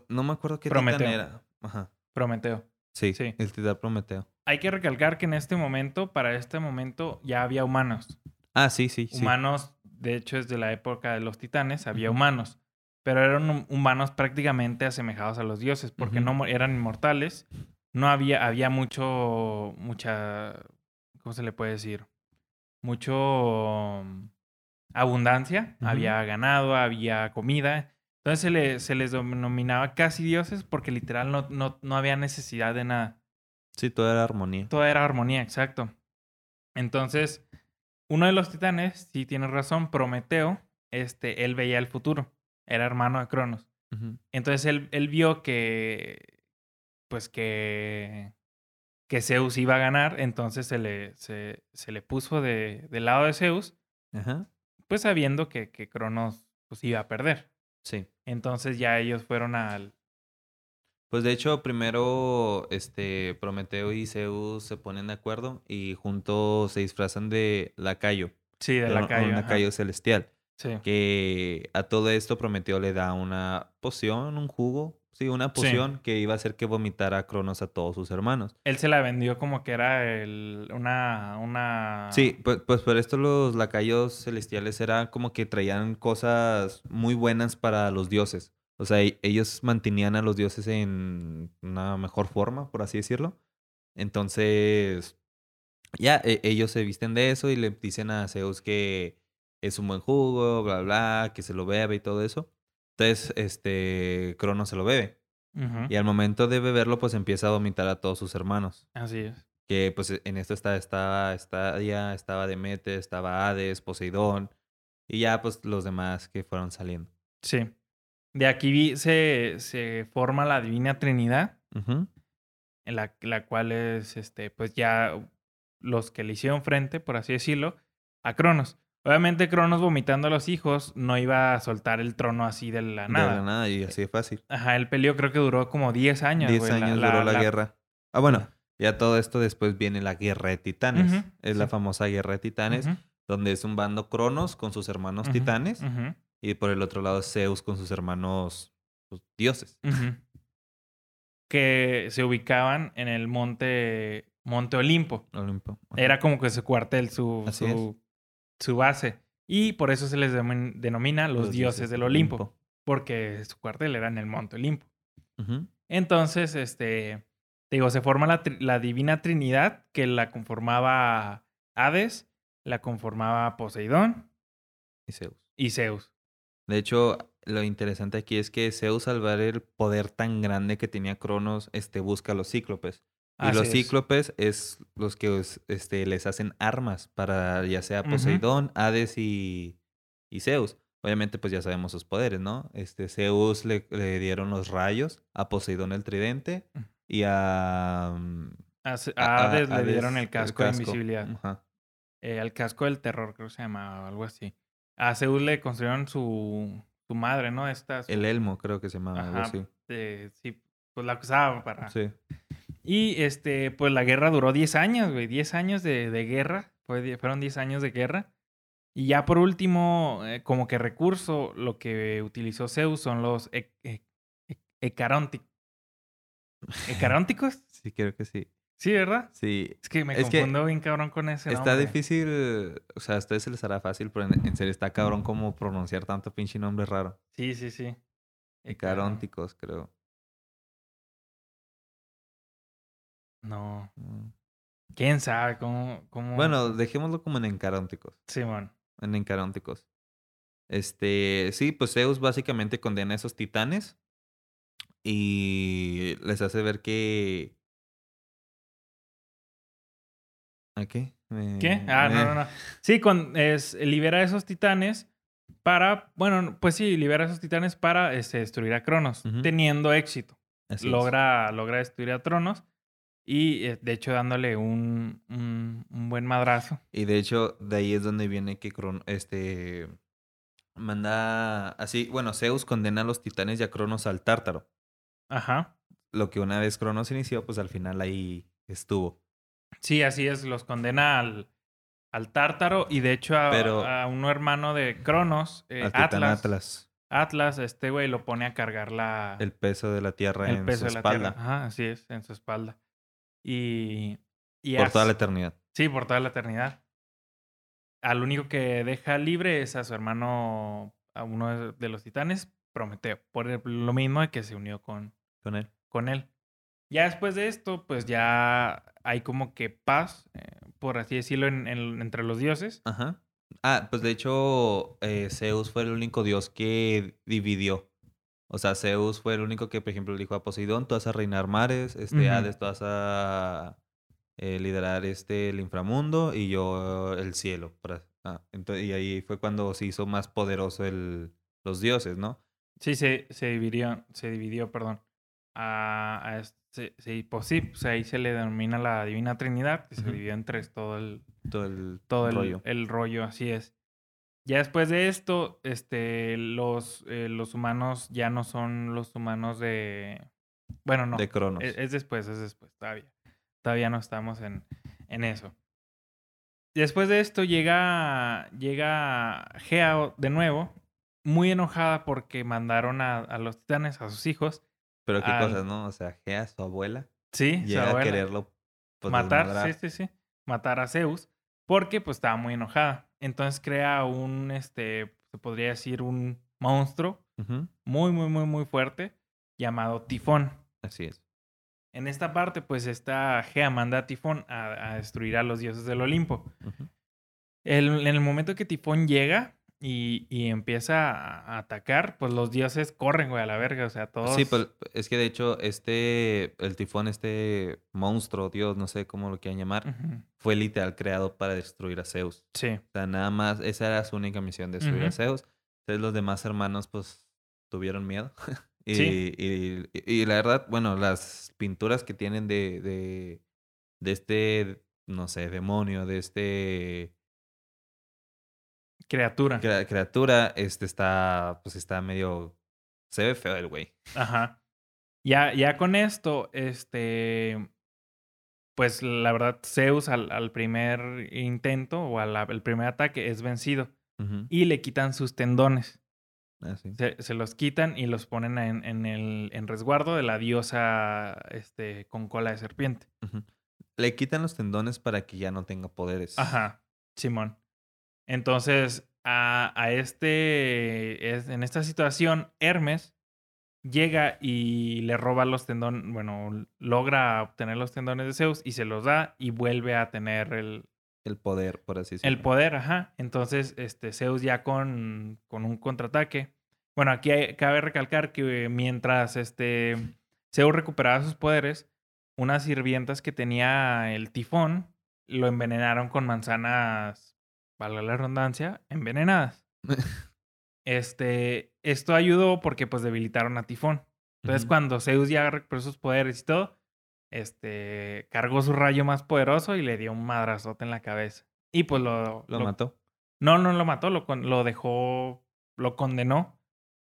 [SPEAKER 3] No, me acuerdo qué
[SPEAKER 2] Prometeo.
[SPEAKER 3] titán era. Ajá.
[SPEAKER 2] Prometeo.
[SPEAKER 3] Sí, sí, el titán Prometeo.
[SPEAKER 2] Hay que recalcar que en este momento, para este momento, ya había humanos.
[SPEAKER 3] Ah, sí, sí.
[SPEAKER 2] Humanos, de hecho, es de la época de los titanes, había humanos. Pero eran humanos prácticamente asemejados a los dioses, porque no eran inmortales. No había, había mucho, mucha, ¿cómo se le puede decir? Mucho abundancia, había ganado, había comida. Entonces se, le, se les denominaba casi dioses porque literal no, no, no había necesidad de nada.
[SPEAKER 3] Sí, todo era armonía.
[SPEAKER 2] Todo era armonía, exacto. Entonces, uno de los titanes, si tienes razón, Prometeo, este, él veía el futuro. Era hermano de Cronos. Entonces él, él vio que, pues que, que Zeus iba a ganar, entonces se le, se, se le puso de, del lado de Zeus.
[SPEAKER 3] Ajá
[SPEAKER 2] pues sabiendo que, que Cronos pues, iba a perder.
[SPEAKER 3] Sí.
[SPEAKER 2] Entonces ya ellos fueron al...
[SPEAKER 3] Pues de hecho, primero este Prometeo y Zeus se ponen de acuerdo y juntos se disfrazan de lacayo.
[SPEAKER 2] Sí, de, lacayo. Un
[SPEAKER 3] lacayo celestial.
[SPEAKER 2] Sí.
[SPEAKER 3] Que a todo esto Prometeo le da una poción, un jugo, Sí, una poción que iba a hacer que vomitara a Cronos a todos sus hermanos.
[SPEAKER 2] Él se la vendió como que era el, una, una...
[SPEAKER 3] Sí, pues, pues por esto los lacayos celestiales era como que traían cosas muy buenas para los dioses. O sea, e, ellos mantenían a los dioses en una mejor forma, por así decirlo. Entonces, ya, e, ellos se visten de eso y le dicen a Zeus que es un buen jugo, bla, bla, que se lo bebe y todo eso. Entonces, este, Crono se lo bebe. Y al momento de beberlo, pues empieza a vomitar a todos sus hermanos.
[SPEAKER 2] Así es.
[SPEAKER 3] Que pues en esto está, estaba Stadia, estaba Demeter, estaba Hades, Poseidón. Y ya pues los demás que fueron saliendo.
[SPEAKER 2] Sí. De aquí se, se forma la Divina Trinidad. En la, la cual es, este, pues ya los que le hicieron frente, por así decirlo, a Cronos. Obviamente Cronos vomitando a los hijos no iba a soltar el trono así de la nada.
[SPEAKER 3] De la nada y así de fácil.
[SPEAKER 2] Ajá, el peleó creo que duró como 10 años.
[SPEAKER 3] 10 años duró la, guerra. Ah, bueno, ya todo esto después viene la guerra de titanes. es la famosa guerra de titanes, donde es un bando Cronos con sus hermanos titanes y por el otro lado Zeus con sus hermanos pues, dioses.
[SPEAKER 2] Que se ubicaban en el monte Monte Olimpo.
[SPEAKER 3] Olimpo.
[SPEAKER 2] Era como que su cuartel, su, su, su base. Y por eso se les denom- denomina los, dioses, del Olimpo, porque su cuartel era en el Monte Olimpo. Entonces, este, te digo, se forma la divina trinidad que la conformaba Hades, la conformaba Poseidón
[SPEAKER 3] Y Zeus.
[SPEAKER 2] y Zeus.
[SPEAKER 3] De hecho, lo interesante aquí es que Zeus, al ver el poder tan grande que tenía Cronos, este, busca a los cíclopes. Y
[SPEAKER 2] Así
[SPEAKER 3] los
[SPEAKER 2] es.
[SPEAKER 3] cíclopes es los que os- este, les hacen armas para ya sea. Poseidón, Hades y, y Zeus. Obviamente, pues ya sabemos sus poderes, ¿no? Este, Zeus le, le dieron los rayos, a Poseidón el tridente y a... mm,
[SPEAKER 2] A, Hades le dieron el casco, de invisibilidad.
[SPEAKER 3] Ajá.
[SPEAKER 2] Eh, el casco del terror, creo que se llamaba, o algo así. A Zeus le construyeron su, su madre, ¿no? Esta, su-
[SPEAKER 3] El elmo, creo que se llamaba, algo así.
[SPEAKER 2] eh, sí, pues la usaba para...
[SPEAKER 3] Sí.
[SPEAKER 2] Y este, pues la guerra duró 10 años, güey. 10 años de, de guerra. Fue, fueron 10 años de guerra. Y ya por último, eh, como que recurso, lo que utilizó Zeus son los e- e- e- ecarónti- ¿Ecarónticos?
[SPEAKER 3] Sí, creo que sí.
[SPEAKER 2] Sí, ¿verdad?
[SPEAKER 3] Sí,
[SPEAKER 2] Es que me
[SPEAKER 3] Es que
[SPEAKER 2] confundo bien cabrón con ese
[SPEAKER 3] Está
[SPEAKER 2] nombre.
[SPEAKER 3] difícil, o sea, a ustedes se les hará fácil, pero en, en serio está cabrón como pronunciar tanto pinche nombre raro.
[SPEAKER 2] Sí, sí, sí.
[SPEAKER 3] Carónticos, creo.
[SPEAKER 2] No.
[SPEAKER 3] Mm.
[SPEAKER 2] ¿Quién sabe cómo? cómo...
[SPEAKER 3] Bueno, dejémoslo como en encarónticos.
[SPEAKER 2] Simón.
[SPEAKER 3] En encarónticos. Este, sí, pues Zeus básicamente condena a esos titanes y les hace ver que... ¿A qué?
[SPEAKER 2] ¿Qué? Ah, no, no, no. Sí, con, es, libera a esos titanes para, bueno, pues sí, libera a esos titanes para este, destruir a Cronos, teniendo éxito.
[SPEAKER 3] Así es.
[SPEAKER 2] Logra, logra destruir a Tronos y eh, de hecho dándole un, un, un buen madrazo.
[SPEAKER 3] Y de hecho, de ahí es donde viene que Cron este manda así, bueno, Zeus condena a los titanes y a Cronos al Tártaro.
[SPEAKER 2] Ajá.
[SPEAKER 3] Lo que una vez Cronos inició, pues al final ahí estuvo.
[SPEAKER 2] Sí, así es, los condena al, al Tártaro y de hecho a,
[SPEAKER 3] Pero-
[SPEAKER 2] a un hermano de Cronos, eh, Atlas.
[SPEAKER 3] Atlas.
[SPEAKER 2] Atlas, este güey lo pone a cargar la,
[SPEAKER 3] El peso de la tierra
[SPEAKER 2] el
[SPEAKER 3] en
[SPEAKER 2] peso
[SPEAKER 3] su
[SPEAKER 2] de la
[SPEAKER 3] espalda.
[SPEAKER 2] tierra. Ajá, así es, en su espalda. Y, y
[SPEAKER 3] Por
[SPEAKER 2] as-
[SPEAKER 3] toda la eternidad.
[SPEAKER 2] Sí, por toda la eternidad. Al único que deja libre es a su hermano, a uno de- los titanes, Prometeo. Por lo mismo de que se unió con,
[SPEAKER 3] Con él.
[SPEAKER 2] con él. Ya después de esto, pues ya hay como que paz, eh, por así decirlo, en- en- entre los dioses.
[SPEAKER 3] Ajá. Ah, pues de hecho, eh, Zeus fue el único dios que dividió. O sea, Zeus fue el único que, por ejemplo, le dijo a Poseidón, tú vas a reinar mares, este. Hades, tú vas a eh, liderar este, el inframundo y yo el cielo. para- ah, ento- y ahí fue cuando se hizo más poderoso el, los dioses, ¿no?
[SPEAKER 2] Sí, se, se dividió, se dividió, perdón. A, a este- sí, pues sí, pues ahí se le denomina la Divina Trinidad, que se
[SPEAKER 3] Ujú.
[SPEAKER 2] dividió en tres todo el,
[SPEAKER 3] Todo el
[SPEAKER 2] todo el
[SPEAKER 3] rollo.
[SPEAKER 2] el rollo, así es. Ya después de esto, este, los, eh, los humanos ya no son los humanos de... Bueno, no.
[SPEAKER 3] de Cronos.
[SPEAKER 2] Es, es después, es después, todavía. Todavía no estamos en, en eso. Después de esto llega, llega Gea de nuevo, muy enojada porque mandaron a, a los titanes, a sus hijos,
[SPEAKER 3] Pero qué
[SPEAKER 2] al-
[SPEAKER 3] cosas, ¿no? O sea, Gea, su abuela,
[SPEAKER 2] sí, su
[SPEAKER 3] llega a
[SPEAKER 2] abuela,
[SPEAKER 3] quererlo pues,
[SPEAKER 2] matar, sí, sí, sí, matar a Zeus, porque pues estaba muy enojada. Entonces crea un, este, se podría decir un monstruo muy, muy, muy, muy fuerte llamado Tifón.
[SPEAKER 3] Así es.
[SPEAKER 2] En esta parte, pues esta Gea manda a Tifón a, a destruir a los dioses del Olimpo. El- en el momento que Tifón llega y, y empieza a, atacar, pues los dioses corren, güey, a la verga. O sea, todos.
[SPEAKER 3] Sí, pues es que de hecho, este, el tifón, este monstruo, Dios, no sé cómo lo quieran llamar, fue literal creado para destruir a Zeus.
[SPEAKER 2] Sí.
[SPEAKER 3] O sea, nada más, esa era su única misión, destruir a. Zeus. Entonces los demás hermanos, pues, tuvieron miedo. y,
[SPEAKER 2] Sí.
[SPEAKER 3] y, y- y la verdad, bueno, las pinturas que tienen de, de, de este, no sé, demonio, de este
[SPEAKER 2] Criatura.
[SPEAKER 3] crea- criatura, este está, pues está medio, se ve feo el güey.
[SPEAKER 2] Ajá. Ya, ya con esto, este. Pues la verdad, Zeus al, al primer intento o al al primer ataque es vencido y le quitan sus tendones.
[SPEAKER 3] Ah, sí.
[SPEAKER 2] Se, se los quitan y los ponen en, en el en resguardo de la diosa este, con cola de serpiente.
[SPEAKER 3] Le quitan los tendones para que ya no tenga poderes.
[SPEAKER 2] Ajá, Simón. Entonces, a, a este, es- en esta situación, Hermes llega y le roba los tendones, bueno, logra obtener los tendones de Zeus y se los da y vuelve a tener el,
[SPEAKER 3] El poder, por así decirlo.
[SPEAKER 2] el poder, ajá. Entonces, este, Zeus ya con, con un contraataque. Bueno, aquí hay- cabe recalcar que mientras este, Zeus recuperaba sus poderes, unas sirvientas que tenía el tifón lo envenenaron con manzanas, valga la redundancia, envenenadas. Este, esto ayudó porque pues debilitaron a Tifón. Entonces, cuando Zeus ya recuperó sus poderes y todo, este, cargó su rayo más poderoso y le dio un madrazote en la cabeza. Y pues lo...
[SPEAKER 3] Lo mató.
[SPEAKER 2] No, no lo mató, lo, con- lo dejó, lo condenó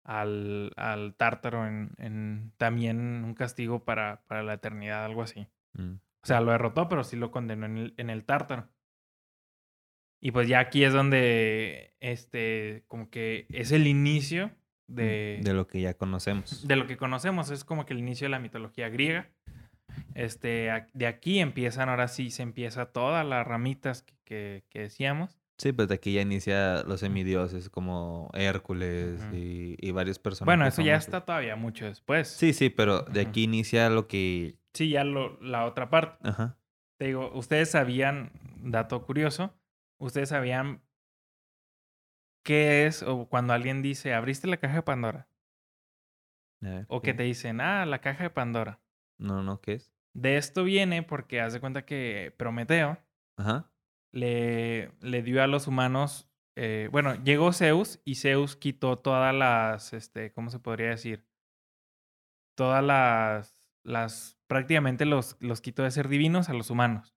[SPEAKER 2] al, al tártaro en, en también un castigo para, para la eternidad, algo así.
[SPEAKER 3] Mm.
[SPEAKER 2] O sea, lo derrotó, pero sí lo condenó en el, en el tártaro. Y pues ya aquí es donde, este, como que es el inicio de,
[SPEAKER 3] De lo que ya conocemos.
[SPEAKER 2] de lo que conocemos. Es como que el inicio de la mitología griega. Este, de aquí empiezan, ahora sí, se empieza todas las ramitas que, que, que decíamos.
[SPEAKER 3] Sí, pues de aquí ya inicia los semidioses como Hércules y, y varios personajes.
[SPEAKER 2] Bueno, eso ya está todavía mucho después.
[SPEAKER 3] Sí, sí, pero de aquí inicia lo que.
[SPEAKER 2] Sí, ya lo, la otra parte.
[SPEAKER 3] Ajá.
[SPEAKER 2] Te digo, ustedes sabían, dato curioso, ustedes sabían qué es o cuando alguien dice, abriste la caja de Pandora.
[SPEAKER 3] A ver,
[SPEAKER 2] O que te dicen, ah, la caja de Pandora.
[SPEAKER 3] No, no, ¿qué es?
[SPEAKER 2] De esto viene porque haz de cuenta que Prometeo
[SPEAKER 3] Ajá.
[SPEAKER 2] le, le dio a los humanos, eh, bueno, llegó Zeus y Zeus quitó todas las, este, ¿cómo se podría decir? Todas las, las, prácticamente los, los quitó de ser divinos a los humanos.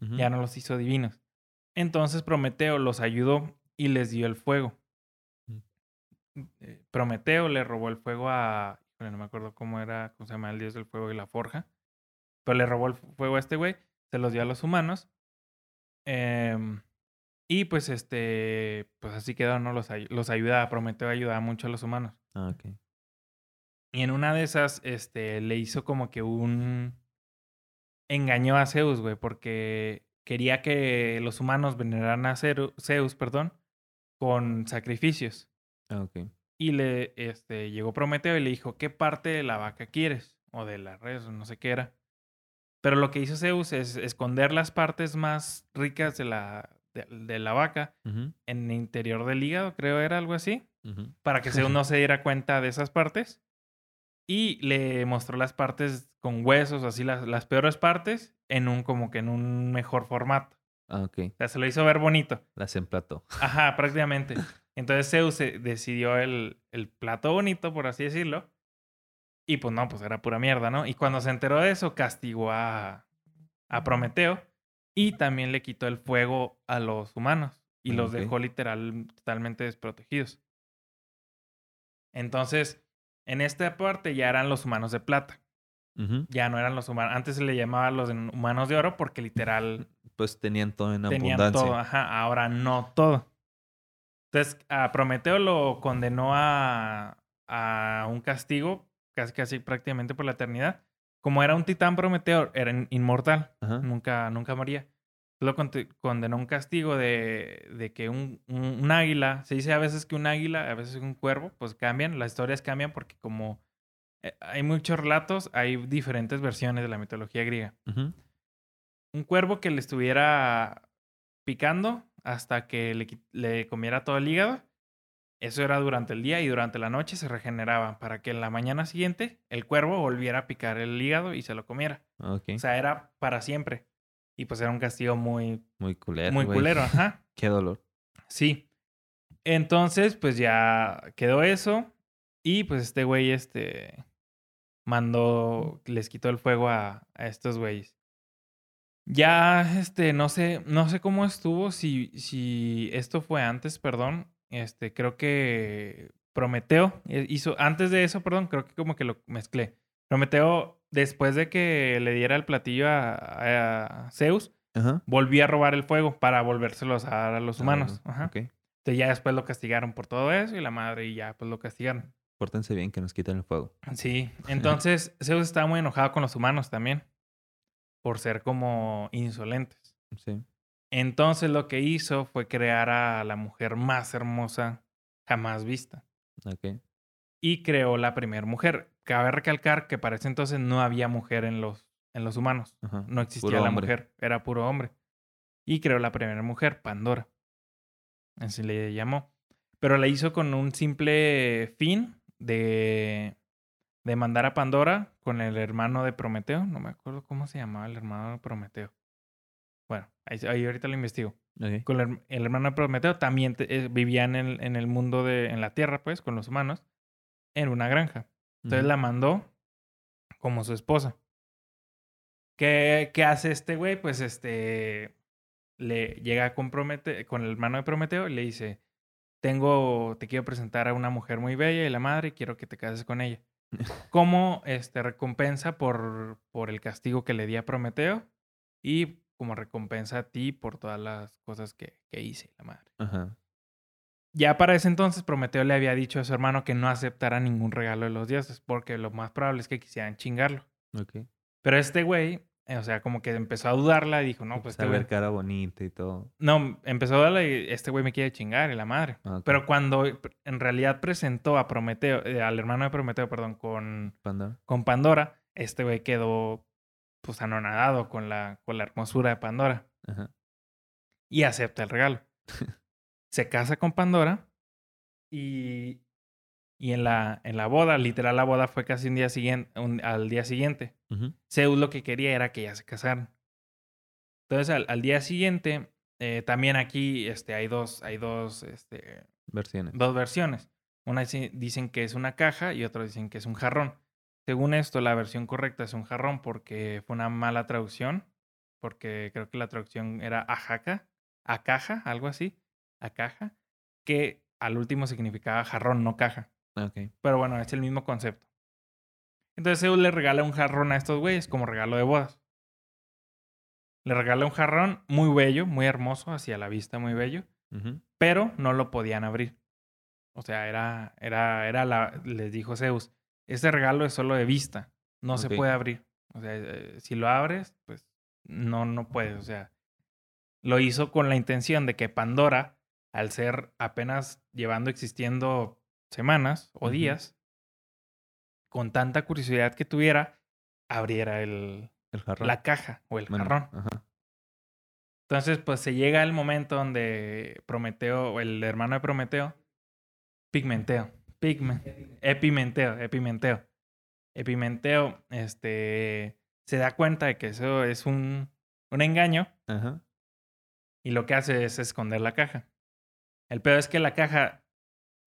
[SPEAKER 2] ya no los hizo divinos. Entonces Prometeo los ayudó y les dio el fuego.
[SPEAKER 3] Mm.
[SPEAKER 2] Eh, Prometeo le robó el fuego a. híjole, no me acuerdo cómo era, cómo se llama el dios del fuego y la forja. Pero le robó el fuego a este güey, se los dio a los humanos. Em, y pues este. Pues así quedó, ¿no? Los, los ayudaba. Prometeo ayudaba mucho a los humanos.
[SPEAKER 3] Ah, ok.
[SPEAKER 2] Y en una de esas, este, le hizo como que un. Engañó a Zeus, güey, porque quería que los humanos veneraran a Zeus, perdón, con sacrificios.
[SPEAKER 3] Ah, ok.
[SPEAKER 2] Y le, este, llegó Prometeo y le dijo, ¿qué parte de la vaca quieres? O de la res, o no sé qué era. Pero lo que hizo Zeus es esconder las partes más ricas de la, de, de la vaca en el interior del hígado, creo era algo así para que Zeus no se diera cuenta de esas partes. Y le mostró las partes con huesos, así las, las peores partes, en un como que en un mejor formato.
[SPEAKER 3] Ah, ok.
[SPEAKER 2] O sea, se lo hizo ver bonito.
[SPEAKER 3] Las emplató.
[SPEAKER 2] Ajá, prácticamente. Entonces Zeus se- decidió el, el plato bonito, por así decirlo. Y pues no, pues era pura mierda, ¿no? Y cuando se enteró de eso, castigó a, a Prometeo y también le quitó el fuego a los humanos y
[SPEAKER 3] Ah,
[SPEAKER 2] los dejó literal totalmente desprotegidos. Entonces, en esta parte ya eran los humanos de plata. Ya no eran los humanos. Antes se le llamaba los humanos de oro porque literal
[SPEAKER 3] Pues tenían todo en
[SPEAKER 2] tenían
[SPEAKER 3] abundancia.
[SPEAKER 2] todo. Ajá, ahora no todo. Entonces, a Prometeo lo condenó a, a un castigo, casi casi prácticamente por la eternidad. Como era un titán Prometeo, era in- inmortal,
[SPEAKER 3] Ajá.
[SPEAKER 2] nunca, nunca moría. Lo condenó a un castigo de, de que un, un, un águila, se dice a veces que un águila, a veces un cuervo, pues cambian, las historias cambian porque como hay muchos relatos, hay diferentes versiones de la mitología griega un cuervo que le estuviera picando hasta que le, le comiera todo el hígado. Eso era durante el día y durante la noche se regeneraba para que en la mañana siguiente el cuervo volviera a picar el hígado y se lo comiera. O sea, era para siempre. Y pues era un castigo muy,
[SPEAKER 3] muy culero.
[SPEAKER 2] muy culero, ajá.
[SPEAKER 3] Qué dolor.
[SPEAKER 2] Sí. Entonces, pues ya quedó eso. Y pues este güey, este, mandó, les quitó el fuego a, a estos güeyes. Ya, este, no sé, no sé cómo estuvo, si, si esto fue antes, perdón. Este, creo que Prometeo eh, hizo, antes de eso, perdón, creo que como que lo mezclé. Prometeo, después de que le diera el platillo a, a Zeus,
[SPEAKER 3] Ajá.
[SPEAKER 2] volvía a robar el fuego para volvérselos a dar a los humanos.
[SPEAKER 3] Ah,
[SPEAKER 2] Ajá.
[SPEAKER 3] Ok.
[SPEAKER 2] Entonces ya después lo castigaron por todo eso y la madre y ya pues lo castigaron.
[SPEAKER 3] Pórtense bien que nos quiten el fuego.
[SPEAKER 2] Sí, entonces Zeus estaba muy enojado con los humanos también. por ser como insolentes.
[SPEAKER 3] Sí.
[SPEAKER 2] Entonces lo que hizo fue crear a la mujer más hermosa jamás vista.
[SPEAKER 3] Ok.
[SPEAKER 2] Y creó la primera mujer. Cabe recalcar que para ese entonces no había mujer en los, en los humanos.
[SPEAKER 3] Ajá.
[SPEAKER 2] No existía
[SPEAKER 3] Puro
[SPEAKER 2] la
[SPEAKER 3] hombre.
[SPEAKER 2] mujer, era puro hombre. Y creó la primera mujer, Pandora. Así le llamó. Pero la hizo con un simple fin de, de mandar a Pandora con el hermano de Prometeo. No me acuerdo cómo se llamaba el hermano de Prometeo. Bueno, ahí, ahí ahorita lo investigo. Con el, el hermano de Prometeo también te- eh, vivía en el, en el mundo de, en la tierra, pues, con los humanos, en una granja. Entonces la mandó como su esposa. ¿Qué, qué hace este güey? Pues este le llega con, Promete- con el hermano de Prometeo y le dice: Tengo, te quiero presentar a una mujer muy bella y la madre, y quiero que te cases con ella. Como este recompensa por, por el castigo que le di a Prometeo y como recompensa a ti por todas las cosas que, que hice, la madre.
[SPEAKER 3] Ajá.
[SPEAKER 2] Ya para ese entonces Prometeo le había dicho a su hermano que no aceptara ningún regalo de los dioses, porque lo más probable es que quisieran chingarlo.
[SPEAKER 3] Ok.
[SPEAKER 2] Pero este güey, o sea, como que empezó a dudarla y dijo, no, pues
[SPEAKER 3] a
[SPEAKER 2] este
[SPEAKER 3] ver
[SPEAKER 2] güey...
[SPEAKER 3] cara bonita y todo.
[SPEAKER 2] No, empezó a dudarla y este güey me quiere chingar y la madre. Pero cuando en realidad presentó a Prometeo, eh, al hermano de Prometeo, perdón, con,
[SPEAKER 3] Pandora.
[SPEAKER 2] con Pandora, este güey quedó pues anonadado con la, con la hermosura de Pandora
[SPEAKER 3] Ajá.
[SPEAKER 2] y acepta el regalo. Se casa con Pandora y, y en, la, en la boda, literal la boda fue casi un día siguiente, un- al día siguiente. Zeus lo que quería era que ya se casaran. Entonces al, al día siguiente, eh, también aquí este, hay dos, hay dos, este,
[SPEAKER 3] Versiones.
[SPEAKER 2] dos versiones. Una dice- dicen que es una caja y otra dicen que es un jarrón. Según esto, la versión correcta es un jarrón porque fue una mala traducción. Porque creo que la traducción era ajaca, a caja, algo así, a caja, que al último significaba jarrón, no caja.
[SPEAKER 3] Ah.
[SPEAKER 2] Pero bueno, es el mismo concepto. Entonces Zeus le regala un jarrón a estos güeyes como regalo de bodas. Le regala un jarrón muy bello, muy hermoso, hacia la vista muy bello pero no lo podían abrir. O sea, era, era, era la, les dijo Zeus, este regalo es solo de vista, no se puede abrir. O sea, eh, si lo abres, pues no, no puedes. O sea, lo hizo con la intención de que Pandora, al ser apenas llevando existiendo semanas o días, con tanta curiosidad que tuviera, abriera el, la caja o el
[SPEAKER 3] Bueno,
[SPEAKER 2] jarrón.
[SPEAKER 3] Ajá.
[SPEAKER 2] Entonces, pues se llega el momento donde Prometeo, o el hermano de Prometeo, Pigmenteo, Pigme, Epimenteo, Epimenteo, Epimenteo, este, se da cuenta de que eso es un, un engaño
[SPEAKER 3] Ajá.
[SPEAKER 2] y lo que hace es esconder la caja. El peor es que la caja,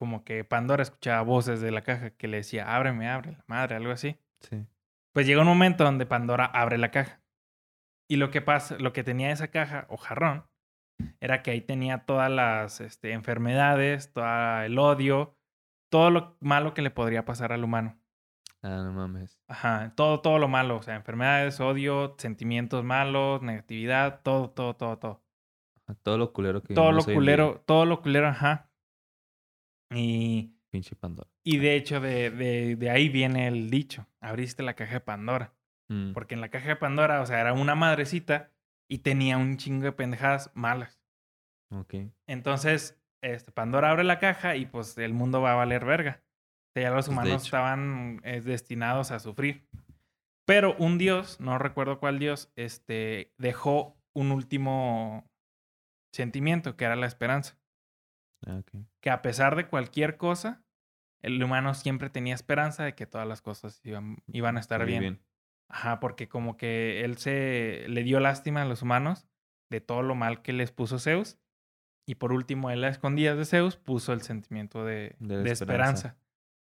[SPEAKER 2] como que Pandora escuchaba voces de la caja que le decía, ábreme, abre, la madre, algo así.
[SPEAKER 3] Sí.
[SPEAKER 2] Pues llega un momento donde Pandora abre la caja. Y lo que pasa, lo que tenía esa caja o jarrón, era que ahí tenía todas las este, enfermedades, todo el odio, todo lo malo que le podría pasar al humano.
[SPEAKER 3] Ah, no mames.
[SPEAKER 2] Ajá, todo, todo lo malo, o sea, enfermedades, odio, sentimientos malos, negatividad, todo, todo, todo, todo.
[SPEAKER 3] Todo lo culero que
[SPEAKER 2] Todo lo culero, todo lo culero, ajá. Y,
[SPEAKER 3] Pinche Pandora.
[SPEAKER 2] y de hecho, de, de, de ahí viene el dicho, abriste la caja de Pandora.
[SPEAKER 3] Mm,
[SPEAKER 2] Porque en la caja de Pandora, o sea, era una madrecita y tenía un chingo de pendejadas malas.
[SPEAKER 3] Ok.
[SPEAKER 2] Entonces, este, Pandora abre la caja y pues el mundo va a valer verga. O sea, ya los
[SPEAKER 3] Pues,
[SPEAKER 2] humanos estaban eh, destinados a sufrir. Pero un dios, no recuerdo cuál dios, este, dejó un último sentimiento, que era la esperanza.
[SPEAKER 3] Ah.
[SPEAKER 2] Que a pesar de cualquier cosa, el humano siempre tenía esperanza de que todas las cosas iban, iban a estar bien. Ajá, porque como que él se le dio lástima a los humanos de todo lo mal que les puso Zeus. Y por último, él a escondidas de Zeus puso el sentimiento de,
[SPEAKER 3] De
[SPEAKER 2] de
[SPEAKER 3] esperanza.
[SPEAKER 2] esperanza.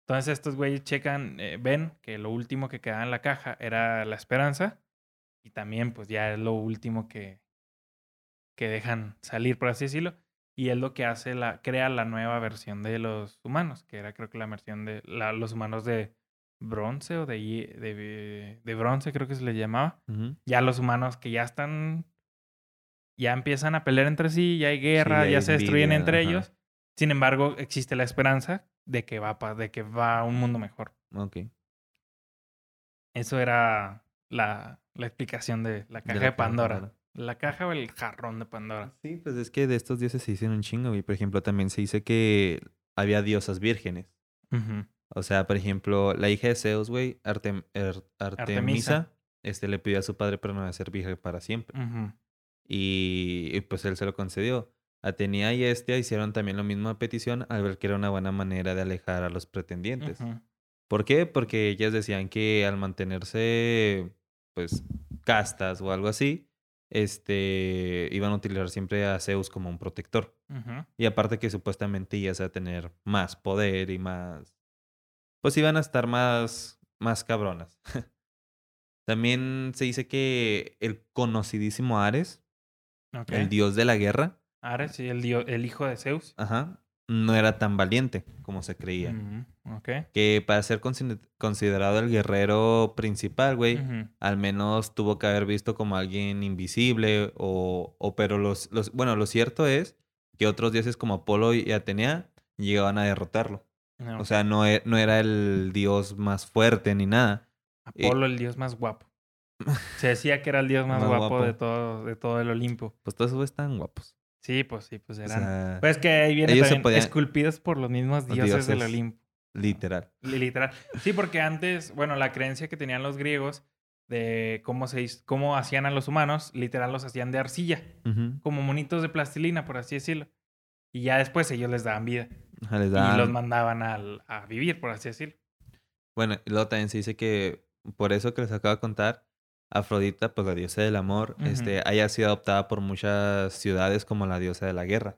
[SPEAKER 2] Entonces estos güeyes checan, eh, ven que lo último que quedaba en la caja era la esperanza. Y también pues ya es lo último que, que dejan salir, por así decirlo. Y es lo que hace, la, crea la nueva versión de los humanos, que era creo que la versión de la- los humanos de bronce o de, de, de bronce, creo que se les llamaba. Ya los humanos que ya están, ya empiezan a pelear entre sí, ya hay guerra,
[SPEAKER 3] ya
[SPEAKER 2] ya
[SPEAKER 3] hay
[SPEAKER 2] se destruyen entre
[SPEAKER 3] ajá.
[SPEAKER 2] ellos. Sin embargo, existe la esperanza de que va, pa- de que va a un mundo mejor.
[SPEAKER 3] Ok.
[SPEAKER 2] Eso era la, la explicación de la caja de,
[SPEAKER 3] la caja de
[SPEAKER 2] Pandora.
[SPEAKER 3] Pandora.
[SPEAKER 2] La caja o el jarrón de Pandora.
[SPEAKER 3] Sí, pues es que de estos dioses se dicen un chingo, güey. Por ejemplo, también se dice que había diosas vírgenes. O sea, por ejemplo, la hija de Zeus, güey, Artem- Er- Artemisa,
[SPEAKER 2] Artemisa.
[SPEAKER 3] este le pidió a su padre permanecer virgen para siempre. Y, y, pues él se lo concedió. Atenea y Estia hicieron también la misma petición al ver que era una buena manera de alejar a los pretendientes. ¿Por qué? Porque ellas decían que al mantenerse, pues, castas o algo así, este, iban a utilizar siempre a Zeus como un protector. Y aparte que supuestamente ibas a tener más poder y más... Pues iban a estar más, más cabronas. También se dice que el conocidísimo Ares, el dios de la guerra,
[SPEAKER 2] Ares, sí, el, el hijo de Zeus.
[SPEAKER 3] ajá, no era tan valiente como se creía. Que para ser consi- considerado el guerrero principal, güey, al menos tuvo que haber visto como alguien invisible o, o pero los, los, bueno, lo cierto es que otros dioses como Apolo y Atenea llegaban a derrotarlo.
[SPEAKER 2] No,
[SPEAKER 3] O sea, no, e- no era el dios más fuerte ni nada.
[SPEAKER 2] Apolo, el dios más guapo. Se decía que era el dios más,
[SPEAKER 3] Más
[SPEAKER 2] guapo,
[SPEAKER 3] guapo.
[SPEAKER 2] de todo, de todo el Olimpo.
[SPEAKER 3] Pues todos estaban guapos.
[SPEAKER 2] Sí, pues sí, pues
[SPEAKER 3] O
[SPEAKER 2] eran.
[SPEAKER 3] sea,
[SPEAKER 2] pues que ahí viene
[SPEAKER 3] ellos se
[SPEAKER 2] también
[SPEAKER 3] podían-
[SPEAKER 2] esculpidos por los mismos
[SPEAKER 3] Los
[SPEAKER 2] dioses, del. Olimpo.
[SPEAKER 3] literal.
[SPEAKER 2] Li- Literal. Sí, porque antes, bueno, la creencia que tenían los griegos de cómo se cómo hacían a los humanos, literal los hacían de arcilla, como monitos de plastilina, por así decirlo. Y ya después ellos les daban vida
[SPEAKER 3] Ajá, les
[SPEAKER 2] y
[SPEAKER 3] daban-
[SPEAKER 2] los mandaban al- a vivir, por así decirlo.
[SPEAKER 3] Bueno, y luego también se dice que por eso que les acabo de contar, Afrodita, pues la diosa del amor, este, haya sido adoptada por muchas ciudades como la diosa de la guerra.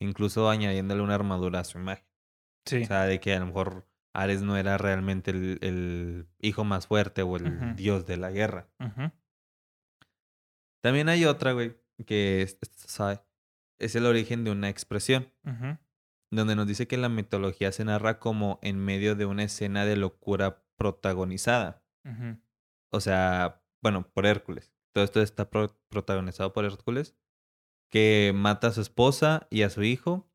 [SPEAKER 3] Incluso añadiéndole una armadura a su imagen.
[SPEAKER 2] Sí.
[SPEAKER 3] O sea, de que a lo mejor Ares no era realmente el, el hijo más fuerte o el dios de la guerra. También hay otra, güey, que es, sabe, es el origen de una expresión, donde nos dice que la mitología se narra como en medio de una escena de locura protagonizada.
[SPEAKER 2] Ujú.
[SPEAKER 3] O sea, bueno, por Hércules. Todo esto está pro- protagonizado por Hércules, que mata a su esposa y a su hijo,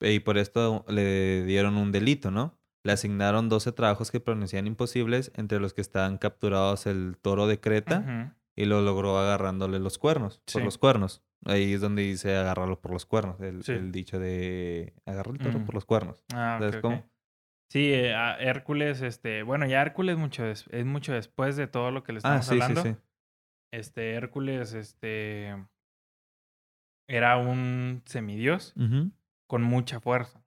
[SPEAKER 3] y por esto le dieron un delito, ¿no? Le asignaron 12 trabajos que parecían imposibles, entre los que estaban capturados el toro de Creta, y lo logró agarrándole los cuernos, por los cuernos. Ahí es donde dice agarrarlo por los cuernos, el,
[SPEAKER 2] Sí.
[SPEAKER 3] el dicho de agarrar el toro
[SPEAKER 2] Mm.
[SPEAKER 3] por los cuernos.
[SPEAKER 2] Ah,
[SPEAKER 3] ¿Sabes
[SPEAKER 2] ok, ok. Sí, eh, a Hércules, este, bueno, ya Hércules mucho es mucho después de todo lo que le
[SPEAKER 3] Ah,
[SPEAKER 2] estamos
[SPEAKER 3] sí,
[SPEAKER 2] hablando.
[SPEAKER 3] sí.
[SPEAKER 2] Este, Hércules, este, era un semidios con mucha fuerza.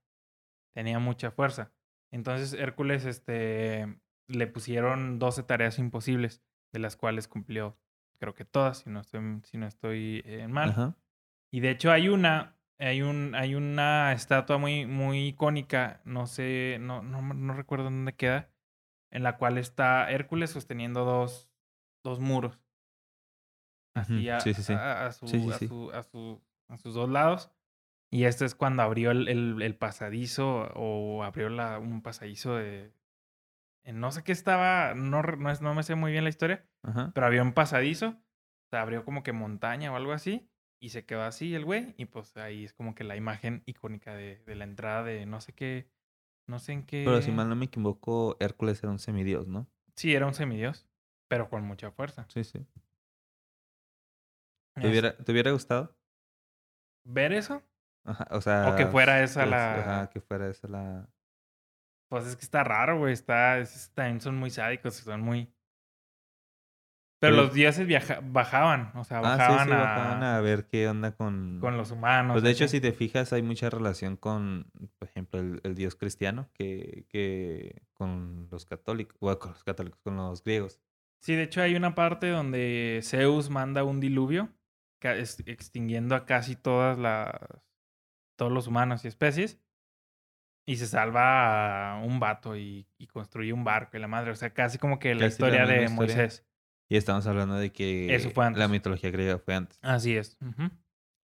[SPEAKER 2] Tenía mucha fuerza. Entonces Hércules, este, le pusieron 12 tareas imposibles, de las cuales cumplió, creo que todas, si no estoy, si no estoy eh, mal. Y de hecho hay una, hay un, hay una estatua muy, muy icónica, no sé, no, no, no recuerdo dónde queda, en la cual está Hércules sosteniendo dos, dos muros. Así a,
[SPEAKER 3] sí, sí, sí.
[SPEAKER 2] a- a su- a su- a su- a sus dos lados. Y esto es cuando abrió el, el- el pasadizo o abrió la, un pasadizo de... en No sé qué estaba, no, no, es- no me sé muy bien la historia,
[SPEAKER 3] Ajá.
[SPEAKER 2] pero había un pasadizo, se abrió como que montaña o algo así, y se quedó así el güey, y pues ahí es como que la imagen icónica de, de la entrada de no sé qué, no sé en qué...
[SPEAKER 3] Pero si mal no me equivoco, Hércules era un semidios, ¿no?
[SPEAKER 2] Sí, era un semidios, pero con mucha fuerza.
[SPEAKER 3] Sí, sí. ¿Te hubiera, ¿te hubiera gustado?
[SPEAKER 2] ¿Ver eso?
[SPEAKER 3] Ajá, o sea...
[SPEAKER 2] que fuera esa
[SPEAKER 3] pues,
[SPEAKER 2] la-
[SPEAKER 3] Ajá, que fuera esa la...
[SPEAKER 2] Pues es que está raro, güey, está, es- también son muy sádicos, son muy... Pero
[SPEAKER 3] Pero-
[SPEAKER 2] los dioses viaja- bajaban, o sea,
[SPEAKER 3] Ah, sí,
[SPEAKER 2] bajaban,
[SPEAKER 3] sí,
[SPEAKER 2] a-
[SPEAKER 3] bajaban a ver qué onda con...
[SPEAKER 2] con los humanos.
[SPEAKER 3] Pues de hecho,
[SPEAKER 2] así.
[SPEAKER 3] si te fijas, hay mucha relación con, por ejemplo, el, el dios cristiano que, que con los católicos, o con los católicos, con los griegos.
[SPEAKER 2] Sí, de hecho hay una parte donde Zeus manda un diluvio extinguiendo a casi todas las todos los humanos y especies y se salva a un vato y, y construye un barco y la madre, o sea, casi como que la
[SPEAKER 3] Casi
[SPEAKER 2] historia de
[SPEAKER 3] historia.
[SPEAKER 2] Moisés.
[SPEAKER 3] Y estamos hablando de que
[SPEAKER 2] Eso fue antes.
[SPEAKER 3] la mitología griega fue antes.
[SPEAKER 2] Así es. ujú.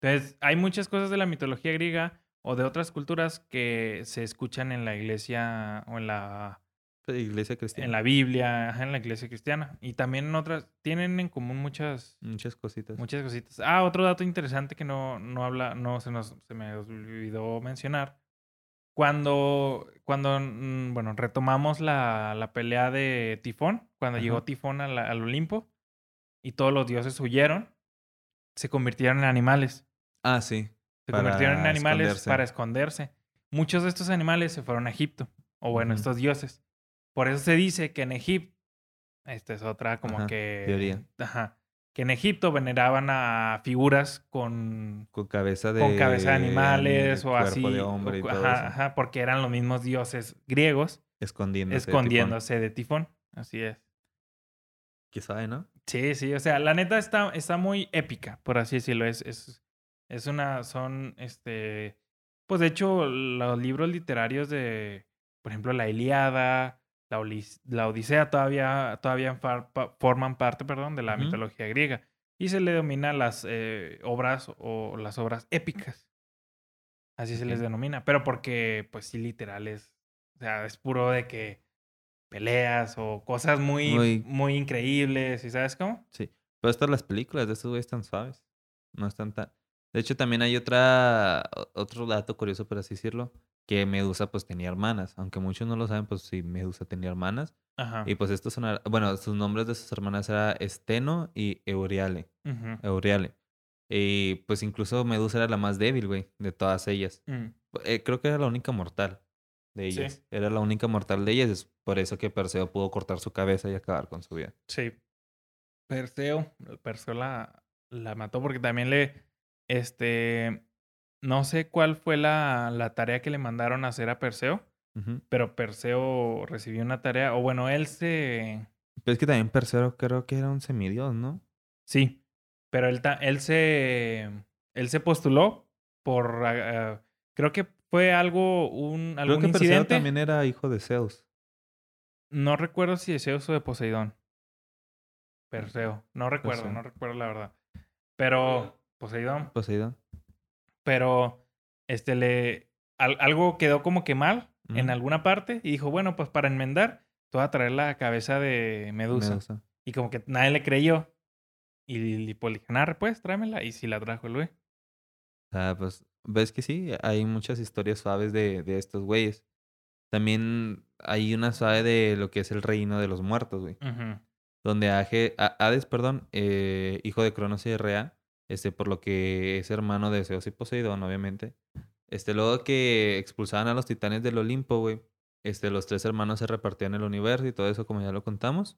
[SPEAKER 2] Entonces, hay muchas cosas de la mitología griega o de otras culturas que se escuchan en la iglesia o en la
[SPEAKER 3] Pues, iglesia cristiana.
[SPEAKER 2] en la Biblia, en la iglesia cristiana y también en otras tienen en común muchas
[SPEAKER 3] Muchas cositas.
[SPEAKER 2] Muchas cositas. Ah, otro dato interesante que no, no habla, no se nos se me olvidó mencionar. Cuando, cuando mm, bueno, retomamos la, la pelea de Tifón, cuando
[SPEAKER 3] Ajá.
[SPEAKER 2] llegó Tifón a la- al Olimpo y todos los dioses huyeron, se convirtieron en animales.
[SPEAKER 3] Ah, sí.
[SPEAKER 2] Se convirtieron en animales
[SPEAKER 3] esconderse.
[SPEAKER 2] para esconderse. Muchos de estos animales se fueron a Egipto, o bueno, estos dioses. Por eso se dice que en Egipto, esta es otra como
[SPEAKER 3] Ajá,
[SPEAKER 2] que...
[SPEAKER 3] teoría.
[SPEAKER 2] Ajá. Que en Egipto veneraban a figuras con,
[SPEAKER 3] Con cabeza de...
[SPEAKER 2] con cabeza de animales o así.
[SPEAKER 3] de hombre y
[SPEAKER 2] o-
[SPEAKER 3] todo
[SPEAKER 2] ajá,
[SPEAKER 3] eso.
[SPEAKER 2] ajá, porque eran los mismos dioses griegos
[SPEAKER 3] Escondiéndose. de Tifón.
[SPEAKER 2] escondiéndose de Tifón. Así es.
[SPEAKER 3] ¿Qué sabe, no?
[SPEAKER 2] Sí, sí, o sea, la neta está, está muy épica, por así decirlo. Es, es, es una, son, este, pues de hecho, los libros literarios de, por ejemplo, la Ilíada, la, la Odisea todavía, todavía far- pa- forman parte, perdón, de la mitología griega. Y se le denomina las eh, obras o las obras épicas. Así se les denomina. Pero porque, pues sí, literal es, o sea, es puro de que peleas o cosas muy,
[SPEAKER 3] Muy-
[SPEAKER 2] muy increíbles, ¿y sabes cómo?
[SPEAKER 3] Sí. Pero estas las películas de estos güeyes están suaves. No están tan... De hecho, también hay otra... Otro dato curioso, por así decirlo. Que Medusa, pues, tenía hermanas. Aunque muchos no lo saben, pues, sí, Medusa tenía hermanas.
[SPEAKER 2] Ajá.
[SPEAKER 3] Y, pues, estos son... Bueno, sus nombres de sus hermanas era Esteno y Euriale.
[SPEAKER 2] Ujú.
[SPEAKER 3] Euriale. Y, pues, incluso Medusa era la más débil, güey, de todas ellas.
[SPEAKER 2] Mm.
[SPEAKER 3] Eh, creo que era la única mortal de
[SPEAKER 2] Sí.
[SPEAKER 3] ellas. Era la única mortal de ellas. Es por eso que Perseo pudo cortar su cabeza y acabar con su vida.
[SPEAKER 2] Sí. Perseo. Perseo la, la mató porque también le. Este. No sé cuál fue la, la tarea que le mandaron a hacer a Perseo, pero Perseo recibió una tarea. O bueno, él se.
[SPEAKER 3] Pero es que también Perseo creo que era un semidios, ¿no?
[SPEAKER 2] Sí. Pero él, él se. Él se postuló por. ah, ah, creo que fue algo. Un,
[SPEAKER 3] Creo
[SPEAKER 2] algún
[SPEAKER 3] que Perseo
[SPEAKER 2] incidente.
[SPEAKER 3] también era hijo de Zeus.
[SPEAKER 2] No recuerdo si de Zeus o de Poseidón. Perseo. No recuerdo,
[SPEAKER 3] Perseo.
[SPEAKER 2] no recuerdo la verdad. Pero. Poseidón.
[SPEAKER 3] Poseidón.
[SPEAKER 2] Pero. Este le. al- algo quedó como que mal en alguna parte. Y dijo, bueno, pues para enmendar, te voy a traer la cabeza de Medusa.
[SPEAKER 3] Medusa.
[SPEAKER 2] Y como que nadie le creyó. Y, y pues le dije, "Nah, pues tráemela. Y sí la trajo el güey.
[SPEAKER 3] Ah, pues, ves que sí, hay muchas historias suaves de, de estos güeyes. También hay una suave de lo que es el reino de los muertos, güey. Donde Age- A- Hades, perdón, eh, hijo de Cronos y de Rea, este, por lo que es hermano de Zeus y Poseidón, obviamente. Este, luego que expulsaban a los titanes del Olimpo, güey. Este, los tres hermanos se repartían el universo y todo eso, como ya lo contamos.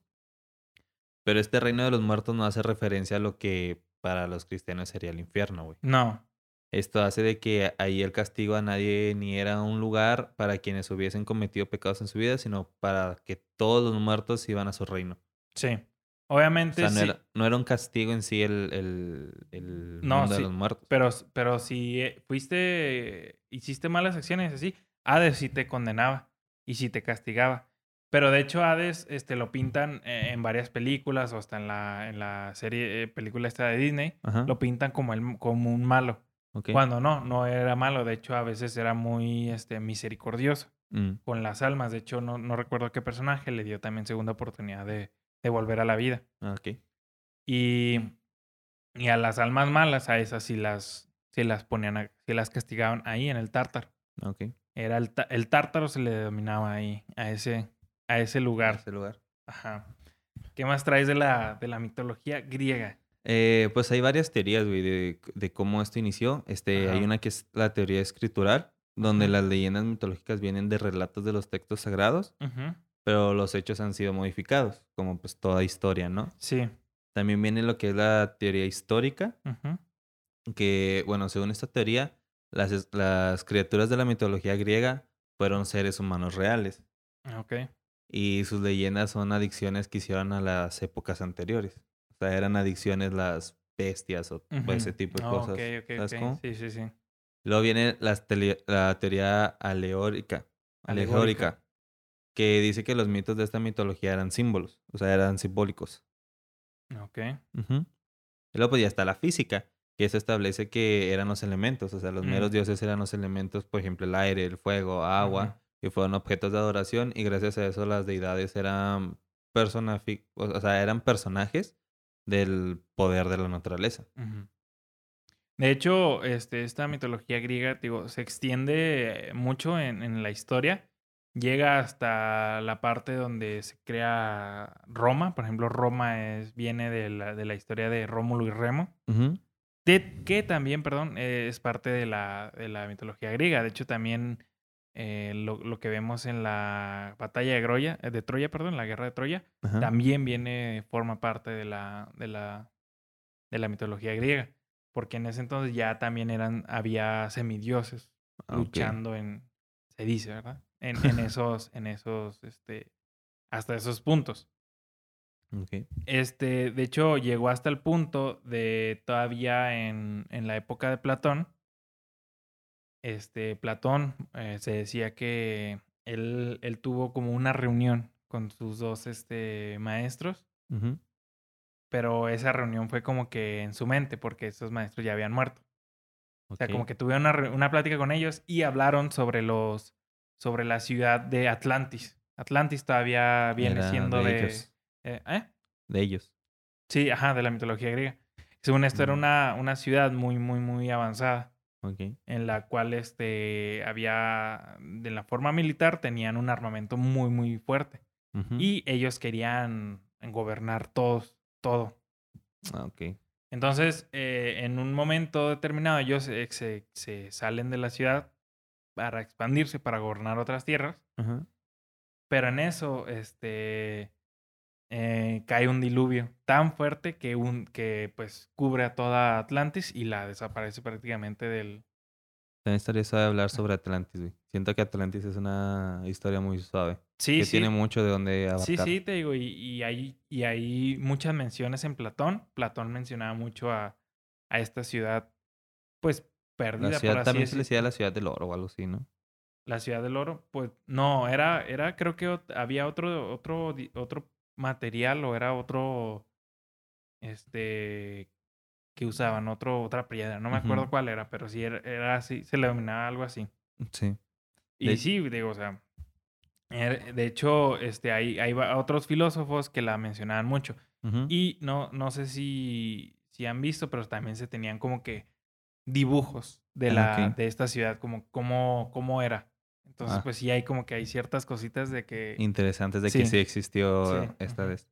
[SPEAKER 3] Pero este reino de los muertos no hace referencia a lo que para los cristianos sería el infierno, güey.
[SPEAKER 2] No.
[SPEAKER 3] Esto hace de que ahí el castigo a nadie ni era un lugar para quienes hubiesen cometido pecados en su vida, sino para que todos los muertos iban a su reino.
[SPEAKER 2] Sí.
[SPEAKER 3] O
[SPEAKER 2] Obviamente
[SPEAKER 3] sea, no,
[SPEAKER 2] sí.
[SPEAKER 3] era, no era un castigo en sí el, el, el
[SPEAKER 2] No,
[SPEAKER 3] mundo
[SPEAKER 2] sí,
[SPEAKER 3] de los muertos.
[SPEAKER 2] Pero, pero si eh, fuiste, hiciste malas acciones así, Hades sí te condenaba y sí te castigaba. Pero de hecho Hades este, lo pintan eh, en varias películas o hasta en la, en la serie, eh, película esta de Disney,
[SPEAKER 3] Ajá.
[SPEAKER 2] lo pintan como, el, como un malo. Cuando no, no era malo. De hecho, a veces era muy este, misericordioso
[SPEAKER 3] Mm,
[SPEAKER 2] con las almas. De hecho, no, no recuerdo qué personaje le dio también segunda oportunidad de, de volver a la vida.
[SPEAKER 3] ah, ok.
[SPEAKER 2] Y, y a las almas malas, a esas sí las, sí las ponían, a- sí las castigaban ahí en el tártaro.
[SPEAKER 3] Ok.
[SPEAKER 2] Era el, el tártaro se le denominaba ahí, a ese, a ese lugar.
[SPEAKER 3] Ese lugar.
[SPEAKER 2] Ajá. ¿Qué más traes de la, de la mitología griega?
[SPEAKER 3] Eh, pues hay varias teorías, güey, de, de cómo esto inició. Este, hay
[SPEAKER 2] Ajá.
[SPEAKER 3] una que es la teoría escritural, donde las leyendas mitológicas vienen de relatos de los textos sagrados,
[SPEAKER 2] Ujú.
[SPEAKER 3] Pero los hechos han sido modificados, como pues toda historia, ¿no?
[SPEAKER 2] Sí.
[SPEAKER 3] También viene lo que es la teoría histórica, que, bueno, según esta teoría, las, las criaturas de la mitología griega fueron seres humanos reales
[SPEAKER 2] Ok.
[SPEAKER 3] y sus leyendas son adicciones que hicieron a las épocas anteriores. O sea, eran adicciones las bestias o pues, ese tipo de
[SPEAKER 2] Ah,
[SPEAKER 3] cosas.
[SPEAKER 2] Ok, ok,
[SPEAKER 3] ¿Sabes
[SPEAKER 2] ok.
[SPEAKER 3] cómo?
[SPEAKER 2] Sí, sí, sí.
[SPEAKER 3] Luego viene las la teoría aleórica,
[SPEAKER 2] Alegórica.
[SPEAKER 3] Que dice que los mitos de esta mitología eran símbolos, o sea, eran simbólicos.
[SPEAKER 2] Ok.
[SPEAKER 3] Y luego pues ya está la física, que eso establece que eran los elementos, o sea, los meros
[SPEAKER 2] Mm.
[SPEAKER 3] dioses eran los elementos, por ejemplo, el aire, el fuego, agua, y fueron objetos de adoración y gracias a eso las deidades eran o sea, eran personajes del poder de la naturaleza.
[SPEAKER 2] De hecho, este, esta mitología griega, digo, se extiende mucho en, en la historia. Llega hasta la parte donde se crea Roma. Por ejemplo, Roma es, viene de la, de la historia de Rómulo y Remo. De- que también, perdón, eh, es parte de la, de la mitología griega. De hecho, también eh, lo, lo que vemos en la batalla de Troya, eh, de Troya, perdón, la guerra de Troya, también viene, forma parte de la, de la, de la mitología griega. Porque en ese entonces ya también eran, había semidioses
[SPEAKER 3] Ah,
[SPEAKER 2] luchando en, se dice, ¿verdad? En, en esos, en esos, este, hasta esos puntos. Este, de hecho, llegó hasta el punto de todavía en, en la época de Platón. Este, Platón eh, se decía que él, él tuvo como una reunión con sus dos este, maestros, pero esa reunión fue como que en su mente, porque esos maestros ya habían muerto. O sea, como que tuvieron una, una plática con ellos y hablaron sobre los, sobre la ciudad de Atlantis. Atlantis todavía viene
[SPEAKER 3] Era
[SPEAKER 2] siendo
[SPEAKER 3] de
[SPEAKER 2] de.
[SPEAKER 3] ellos.
[SPEAKER 2] eh, ¿eh?
[SPEAKER 3] De ellos.
[SPEAKER 2] Sí, ajá, de la mitología griega. Según esto, era una, una ciudad muy, muy, muy avanzada, en la cual este, había, de la forma militar, tenían un armamento muy, muy fuerte. Y ellos querían gobernar todos, todo.
[SPEAKER 3] Ah, ok.
[SPEAKER 2] Entonces, eh, en un momento determinado, ellos eh, se, se salen de la ciudad para expandirse, para gobernar otras tierras.
[SPEAKER 3] Ajá.
[SPEAKER 2] Pero en eso, este, eh, cae un diluvio tan fuerte que, un, que pues cubre a toda Atlantis y la desaparece prácticamente del...
[SPEAKER 3] También estaría suave hablar sobre Atlantis, güey. Siento que Atlantis es una historia muy suave.
[SPEAKER 2] Sí,
[SPEAKER 3] que
[SPEAKER 2] sí.
[SPEAKER 3] tiene mucho de donde abarcar.
[SPEAKER 2] Sí, sí, te digo, y, y, hay, y hay muchas menciones en Platón. Platón mencionaba mucho a, a esta ciudad, pues, perdida,
[SPEAKER 3] La
[SPEAKER 2] por
[SPEAKER 3] ciudad
[SPEAKER 2] así
[SPEAKER 3] también se le decía la ciudad del oro o algo así, ¿no?
[SPEAKER 2] La ciudad del oro, pues, no, era, era, creo que había otro, otro, otro material o era otro, este, que usaban, otro, otra piedra. No me acuerdo cuál era, pero sí era, era así, se le denominaba algo así.
[SPEAKER 3] Sí.
[SPEAKER 2] Y
[SPEAKER 3] De-
[SPEAKER 2] sí, digo, o sea, er- de hecho, este, hay, hay otros filósofos que la mencionaban mucho. Y no, no sé si, si han visto, pero también se tenían como que dibujos de,
[SPEAKER 3] Ah,
[SPEAKER 2] la, de esta ciudad, como cómo, cómo era. Entonces,
[SPEAKER 3] Ah.
[SPEAKER 2] pues sí hay como que hay ciertas cositas de que...
[SPEAKER 3] Interesantes de que
[SPEAKER 2] Sí.
[SPEAKER 3] existió
[SPEAKER 2] Sí,
[SPEAKER 3] esta vez.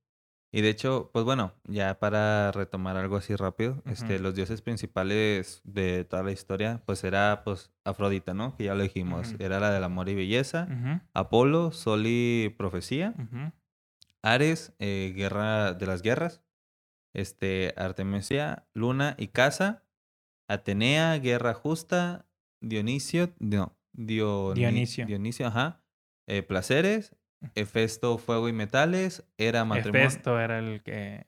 [SPEAKER 3] Y de hecho, pues bueno, ya para retomar algo así rápido, este, los dioses principales de toda la historia, pues era pues Afrodita, ¿no? Que ya lo dijimos. Era la del amor y belleza. Apolo, sol y profecía. Ares, eh, guerra de las guerras. Este, Artemisia, luna y casa. Atenea, guerra justa. Dionisio, no, Dioni-
[SPEAKER 2] Dionisio.
[SPEAKER 3] Dionisio, ajá. Eh, placeres. Hefesto, fuego y metales. Era matrimonio.
[SPEAKER 2] Hefesto era el que...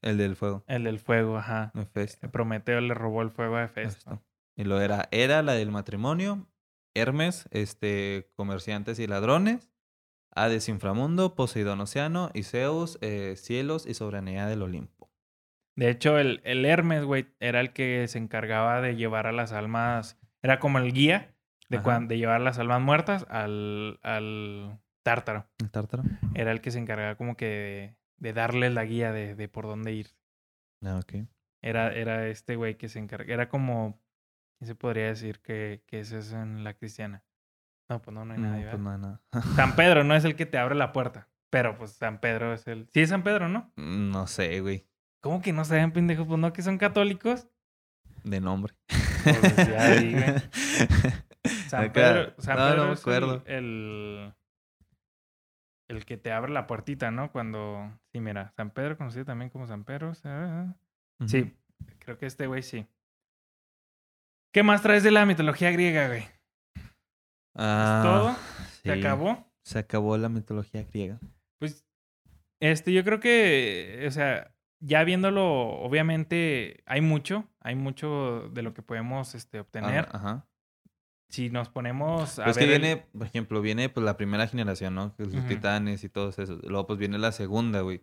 [SPEAKER 3] El del fuego.
[SPEAKER 2] El del fuego, ajá.
[SPEAKER 3] Hefesto.
[SPEAKER 2] Prometeo le robó el fuego a Hefesto.
[SPEAKER 3] Hefesto. Y lo era, era la del matrimonio. Hermes, este, comerciantes y ladrones. Hades, inframundo. Poseidón, océano. Y Zeus, eh, cielos y soberanía del Olimpo.
[SPEAKER 2] De hecho, el, el Hermes, güey, era el que se encargaba de llevar a las almas... Era como el guía de, cuan- de llevar las almas muertas al, al tártaro.
[SPEAKER 3] ¿El tártaro?
[SPEAKER 2] Era el que se encargaba como que de, de darles la guía de, de por dónde ir.
[SPEAKER 3] Ah, ok.
[SPEAKER 2] Era, era este güey que se encargaba. Era como... ¿Qué se podría decir que, que es eso en la cristiana? No, pues no, no hay
[SPEAKER 3] No,
[SPEAKER 2] nadie.
[SPEAKER 3] pues
[SPEAKER 2] ¿verdad?
[SPEAKER 3] nada,
[SPEAKER 2] San Pedro no es el que te abre la puerta. Pero pues San Pedro es el... Sí es San Pedro, ¿no?
[SPEAKER 3] No sé, güey.
[SPEAKER 2] ¿Cómo que no saben, pendejos? Pues no, que son católicos.
[SPEAKER 3] De nombre.
[SPEAKER 2] Pues, ya. San Pedro, San
[SPEAKER 3] no,
[SPEAKER 2] Pedro
[SPEAKER 3] no me
[SPEAKER 2] es el-
[SPEAKER 3] acuerdo.
[SPEAKER 2] El, el, que te abre la puertita, ¿no? Cuando... Sí, mira, San Pedro, conocido también como San Pedro. o sea,
[SPEAKER 3] Ujú.
[SPEAKER 2] Sí, creo que este güey sí. ¿Qué más traes de la mitología griega, güey?
[SPEAKER 3] Ah,
[SPEAKER 2] todo? ¿Se
[SPEAKER 3] sí.
[SPEAKER 2] acabó?
[SPEAKER 3] Se acabó la mitología griega.
[SPEAKER 2] Pues, este, yo creo que, o sea, ya viéndolo, obviamente hay mucho, hay mucho de lo que podemos este, obtener.
[SPEAKER 3] Ah, ajá.
[SPEAKER 2] Si nos ponemos a
[SPEAKER 3] Pues que
[SPEAKER 2] ver el-
[SPEAKER 3] viene, por ejemplo, viene pues la primera generación, ¿no? Que es los titanes y todos esos. Luego pues viene la segunda, güey.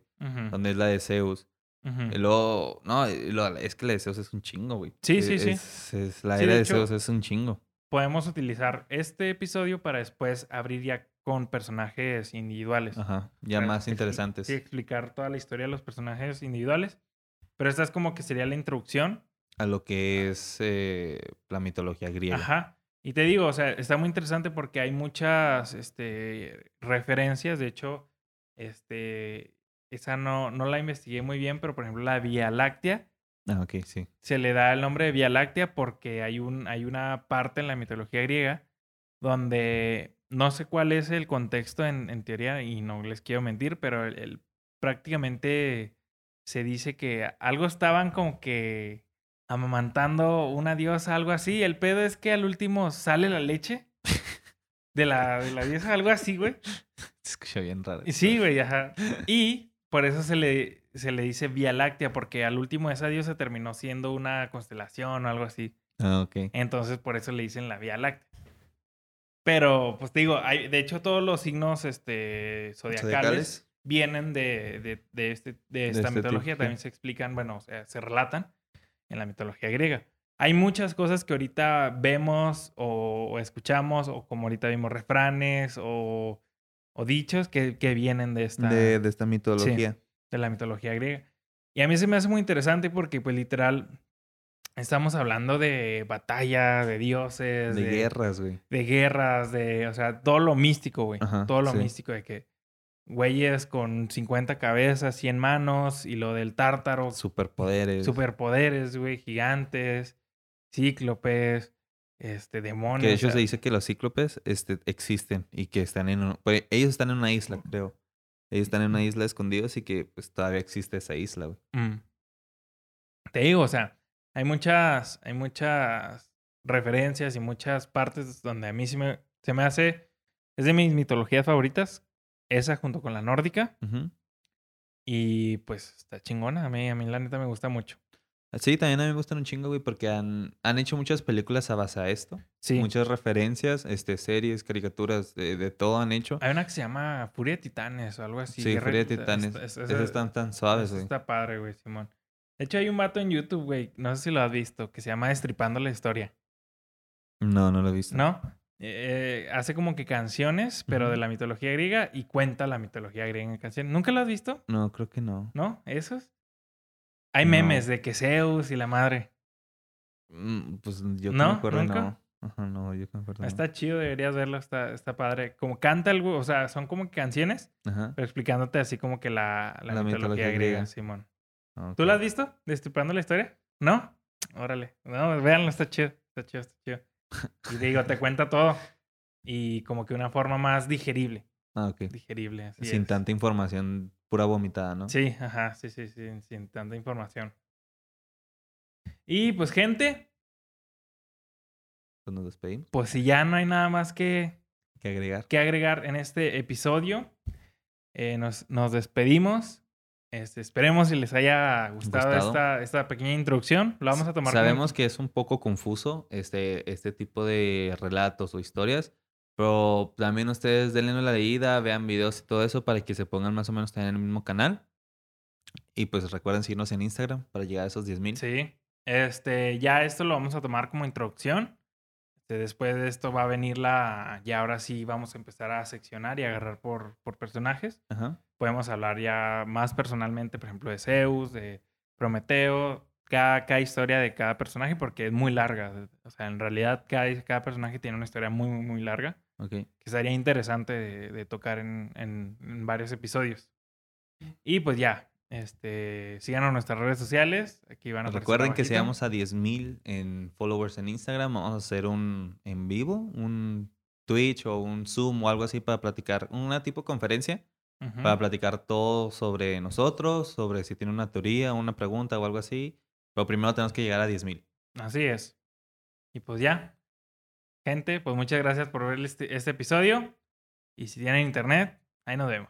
[SPEAKER 3] Donde es la de Zeus. Y luego, no, y luego- es que la de Zeus es un chingo, güey.
[SPEAKER 2] Sí,
[SPEAKER 3] Es-
[SPEAKER 2] sí, sí.
[SPEAKER 3] es- es- la
[SPEAKER 2] Sí,
[SPEAKER 3] era
[SPEAKER 2] de
[SPEAKER 3] de,
[SPEAKER 2] hecho-
[SPEAKER 3] Zeus es un chingo.
[SPEAKER 2] Podemos utilizar este episodio para después abrir ya con personajes individuales.
[SPEAKER 3] Ajá. Ya más interesantes.
[SPEAKER 2] Sí, explicar toda la historia de los personajes individuales. Pero esta es como que sería la introducción
[SPEAKER 3] A lo que es eh, la mitología griega.
[SPEAKER 2] Ajá. Y te digo, o sea, está muy interesante porque hay muchas este, referencias. De hecho, este, esa no, no la investigué muy bien, pero por ejemplo, la Vía Láctea
[SPEAKER 3] Ah, ok, sí.
[SPEAKER 2] se le da el nombre de Vía Láctea porque hay, un, hay una parte en la mitología griega donde no sé cuál es el contexto en, en teoría y no les quiero mentir, pero el, el- prácticamente se dice que algo estaban como que amamantando una diosa, algo así. El pedo es que al último sale la leche de la, de la diosa, algo así, güey.
[SPEAKER 3] Se escucha bien raro.
[SPEAKER 2] Y Sí, güey, ajá. Y por eso se le, se le dice Vía Láctea, porque al último esa diosa terminó siendo una constelación o algo así.
[SPEAKER 3] Ah, ok.
[SPEAKER 2] Entonces, por eso le dicen la Vía Láctea. Pero, pues te digo, hay, de hecho, todos los signos este, zodiacales,
[SPEAKER 3] Zodiacales.
[SPEAKER 2] vienen de, de, de este, de esta
[SPEAKER 3] este
[SPEAKER 2] mitología.
[SPEAKER 3] sí.
[SPEAKER 2] También se explican, bueno, o sea, se relatan en la mitología griega. Hay muchas cosas que ahorita vemos o, o escuchamos, o como ahorita vimos refranes o, o dichos que, que vienen de esta,
[SPEAKER 3] De, de esta mitología.
[SPEAKER 2] de la mitología griega. Y a mí se me hace muy interesante porque, pues, literal, estamos hablando de batalla, de dioses,
[SPEAKER 3] De guerras, güey.
[SPEAKER 2] de guerras, de, o sea, todo lo místico, güey.
[SPEAKER 3] Ajá,
[SPEAKER 2] todo lo
[SPEAKER 3] sí.
[SPEAKER 2] místico de que güeyes con 50 cabezas, 100 manos y lo del tártaro,
[SPEAKER 3] Superpoderes.
[SPEAKER 2] superpoderes, güey, gigantes, cíclopes, este, demonios.
[SPEAKER 3] Que de hecho
[SPEAKER 2] o sea,
[SPEAKER 3] se dice que los cíclopes este, existen y que están en... un- pues, ellos están en una isla, creo. Ellos están en una isla escondidos y que pues todavía existe esa isla, güey.
[SPEAKER 2] Mm. Te digo, o sea, hay muchas, hay muchas referencias y muchas partes donde a mí sí me, se me hace, es de mis mitologías favoritas, esa junto con la nórdica, y pues está chingona, a mí, a mí la neta me gusta mucho.
[SPEAKER 3] Sí, también a mí me gustan un chingo, güey, porque han, han hecho muchas películas a base a esto.
[SPEAKER 2] Sí,
[SPEAKER 3] Muchas referencias, este, series, caricaturas, de, de todo han hecho.
[SPEAKER 2] hay una que se llama Furia de Titanes o algo así.
[SPEAKER 3] sí,
[SPEAKER 2] Guerra
[SPEAKER 3] Furia de
[SPEAKER 2] Tita-
[SPEAKER 3] Titanes. Esas están tan suaves, güey.
[SPEAKER 2] Está padre, güey, Simón. De hecho, hay un vato en YouTube, güey, no sé si lo has visto, que se llama Destripando la Historia.
[SPEAKER 3] No, no lo he visto.
[SPEAKER 2] ¿No? Eh, hace como que canciones, pero de la mitología griega y cuenta la mitología griega en canciones. ¿Nunca lo has visto?
[SPEAKER 3] No, creo que no.
[SPEAKER 2] ¿No? ¿Esos? Hay
[SPEAKER 3] No.
[SPEAKER 2] memes de que Zeus y la madre.
[SPEAKER 3] Mm, Pues yo que
[SPEAKER 2] ¿No?
[SPEAKER 3] me acuerdo,
[SPEAKER 2] ¿Nunca?
[SPEAKER 3] no. Ajá, no, yo que me acuerdo. no.
[SPEAKER 2] Está chido, deberías verlo, está, está padre. Como canta algo, o sea, son como canciones,
[SPEAKER 3] Ajá.
[SPEAKER 2] pero explicándote así como que la, la,
[SPEAKER 3] La
[SPEAKER 2] mitología, griega. Simón.
[SPEAKER 3] Ah,
[SPEAKER 2] ¿Tú la has visto? ¿Destripando la historia? ¿No? Órale. No, véanlo, está chido. Está chido, está chido. Y digo, te cuenta todo. Y como que una forma más digerible.
[SPEAKER 3] Ah, ok.
[SPEAKER 2] Digerible, así
[SPEAKER 3] Sin
[SPEAKER 2] es.
[SPEAKER 3] tanta información, pura vomitada, ¿no?
[SPEAKER 2] Sí, ajá, sí, sí, sí, sin tanta información. Y pues, gente,
[SPEAKER 3] Pues nos despedimos.
[SPEAKER 2] pues si ya no hay nada más que,
[SPEAKER 3] ¿Qué agregar?
[SPEAKER 2] que agregar en este episodio, eh, nos, nos despedimos. Este, esperemos si les haya gustado,
[SPEAKER 3] Gustado.
[SPEAKER 2] Esta, esta pequeña introducción. Lo vamos a tomar
[SPEAKER 3] Sabemos que es un poco confuso este, este tipo de relatos o historias, pero también ustedes denle una leída, vean videos y todo eso para que se pongan más o menos también en el mismo canal. Y pues recuerden seguirnos en Instagram para llegar a esos 10 mil.
[SPEAKER 2] Sí. Este, ya esto lo vamos a tomar como introducción. Este, después de esto va a venir la. Ya ahora sí vamos a empezar a seccionar y agarrar por, por personajes.
[SPEAKER 3] Ajá.
[SPEAKER 2] Podemos hablar ya más personalmente, por ejemplo, de Zeus, de Prometeo, cada, cada historia de cada personaje, porque es muy larga. O sea, en realidad cada, cada personaje tiene una historia muy, muy, muy larga,
[SPEAKER 3] Ok.
[SPEAKER 2] que sería interesante de, de tocar en, en- en varios episodios. Y pues ya, este, síganos en nuestras redes sociales. Aquí van a aparecer
[SPEAKER 3] Recuerden que si llegamos a 10 mil en followers en Instagram, vamos a hacer un en vivo, un Twitch o un Zoom o algo así para platicar, una tipo conferencia
[SPEAKER 2] Ujú.
[SPEAKER 3] para platicar todo sobre nosotros, sobre si tiene una teoría, una pregunta o algo así. Pero primero tenemos que llegar a 10 mil.
[SPEAKER 2] Así es. Y pues ya. Gente, pues muchas gracias por ver este, este episodio. Y si tienen internet, ahí nos vemos.